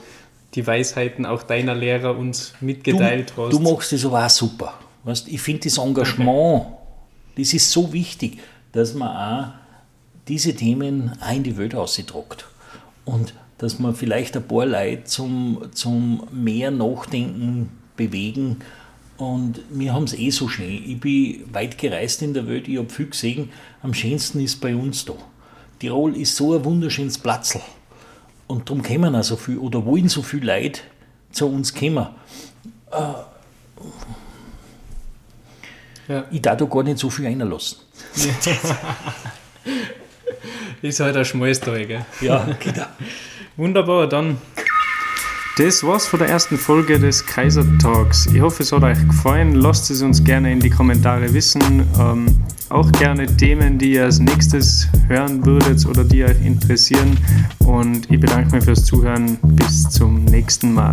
die Weisheiten auch deiner Lehrer uns mitgeteilt du, hast. Du machst das aber auch super. Weißt, ich finde das Engagement, okay. das ist so wichtig, dass man auch diese Themen auch in die Welt ausdruckt. Und dass man vielleicht ein paar Leute zum, zum mehr Nachdenken bewegen. Und wir haben es eh so schön. Ich bin weit gereist in der Welt, ich habe viel gesehen. Am schönsten ist bei uns da. Tirol ist so ein wunderschönes Platzl. Und darum kommen auch so viel oder wollen so viele Leute zu uns kommen. Äh, ja. Ich darf da gar nicht so viel reinlassen. ist halt ein schmales Teil, gell? Ja, genau. Wunderbar, dann das war's von der ersten Folge des Kaiser Talks. Ich hoffe, es hat euch gefallen. Lasst es uns gerne in die Kommentare wissen. Ähm, auch gerne Themen, die ihr als nächstes hören würdet oder die euch interessieren. Und ich bedanke mich fürs Zuhören. Bis zum nächsten Mal.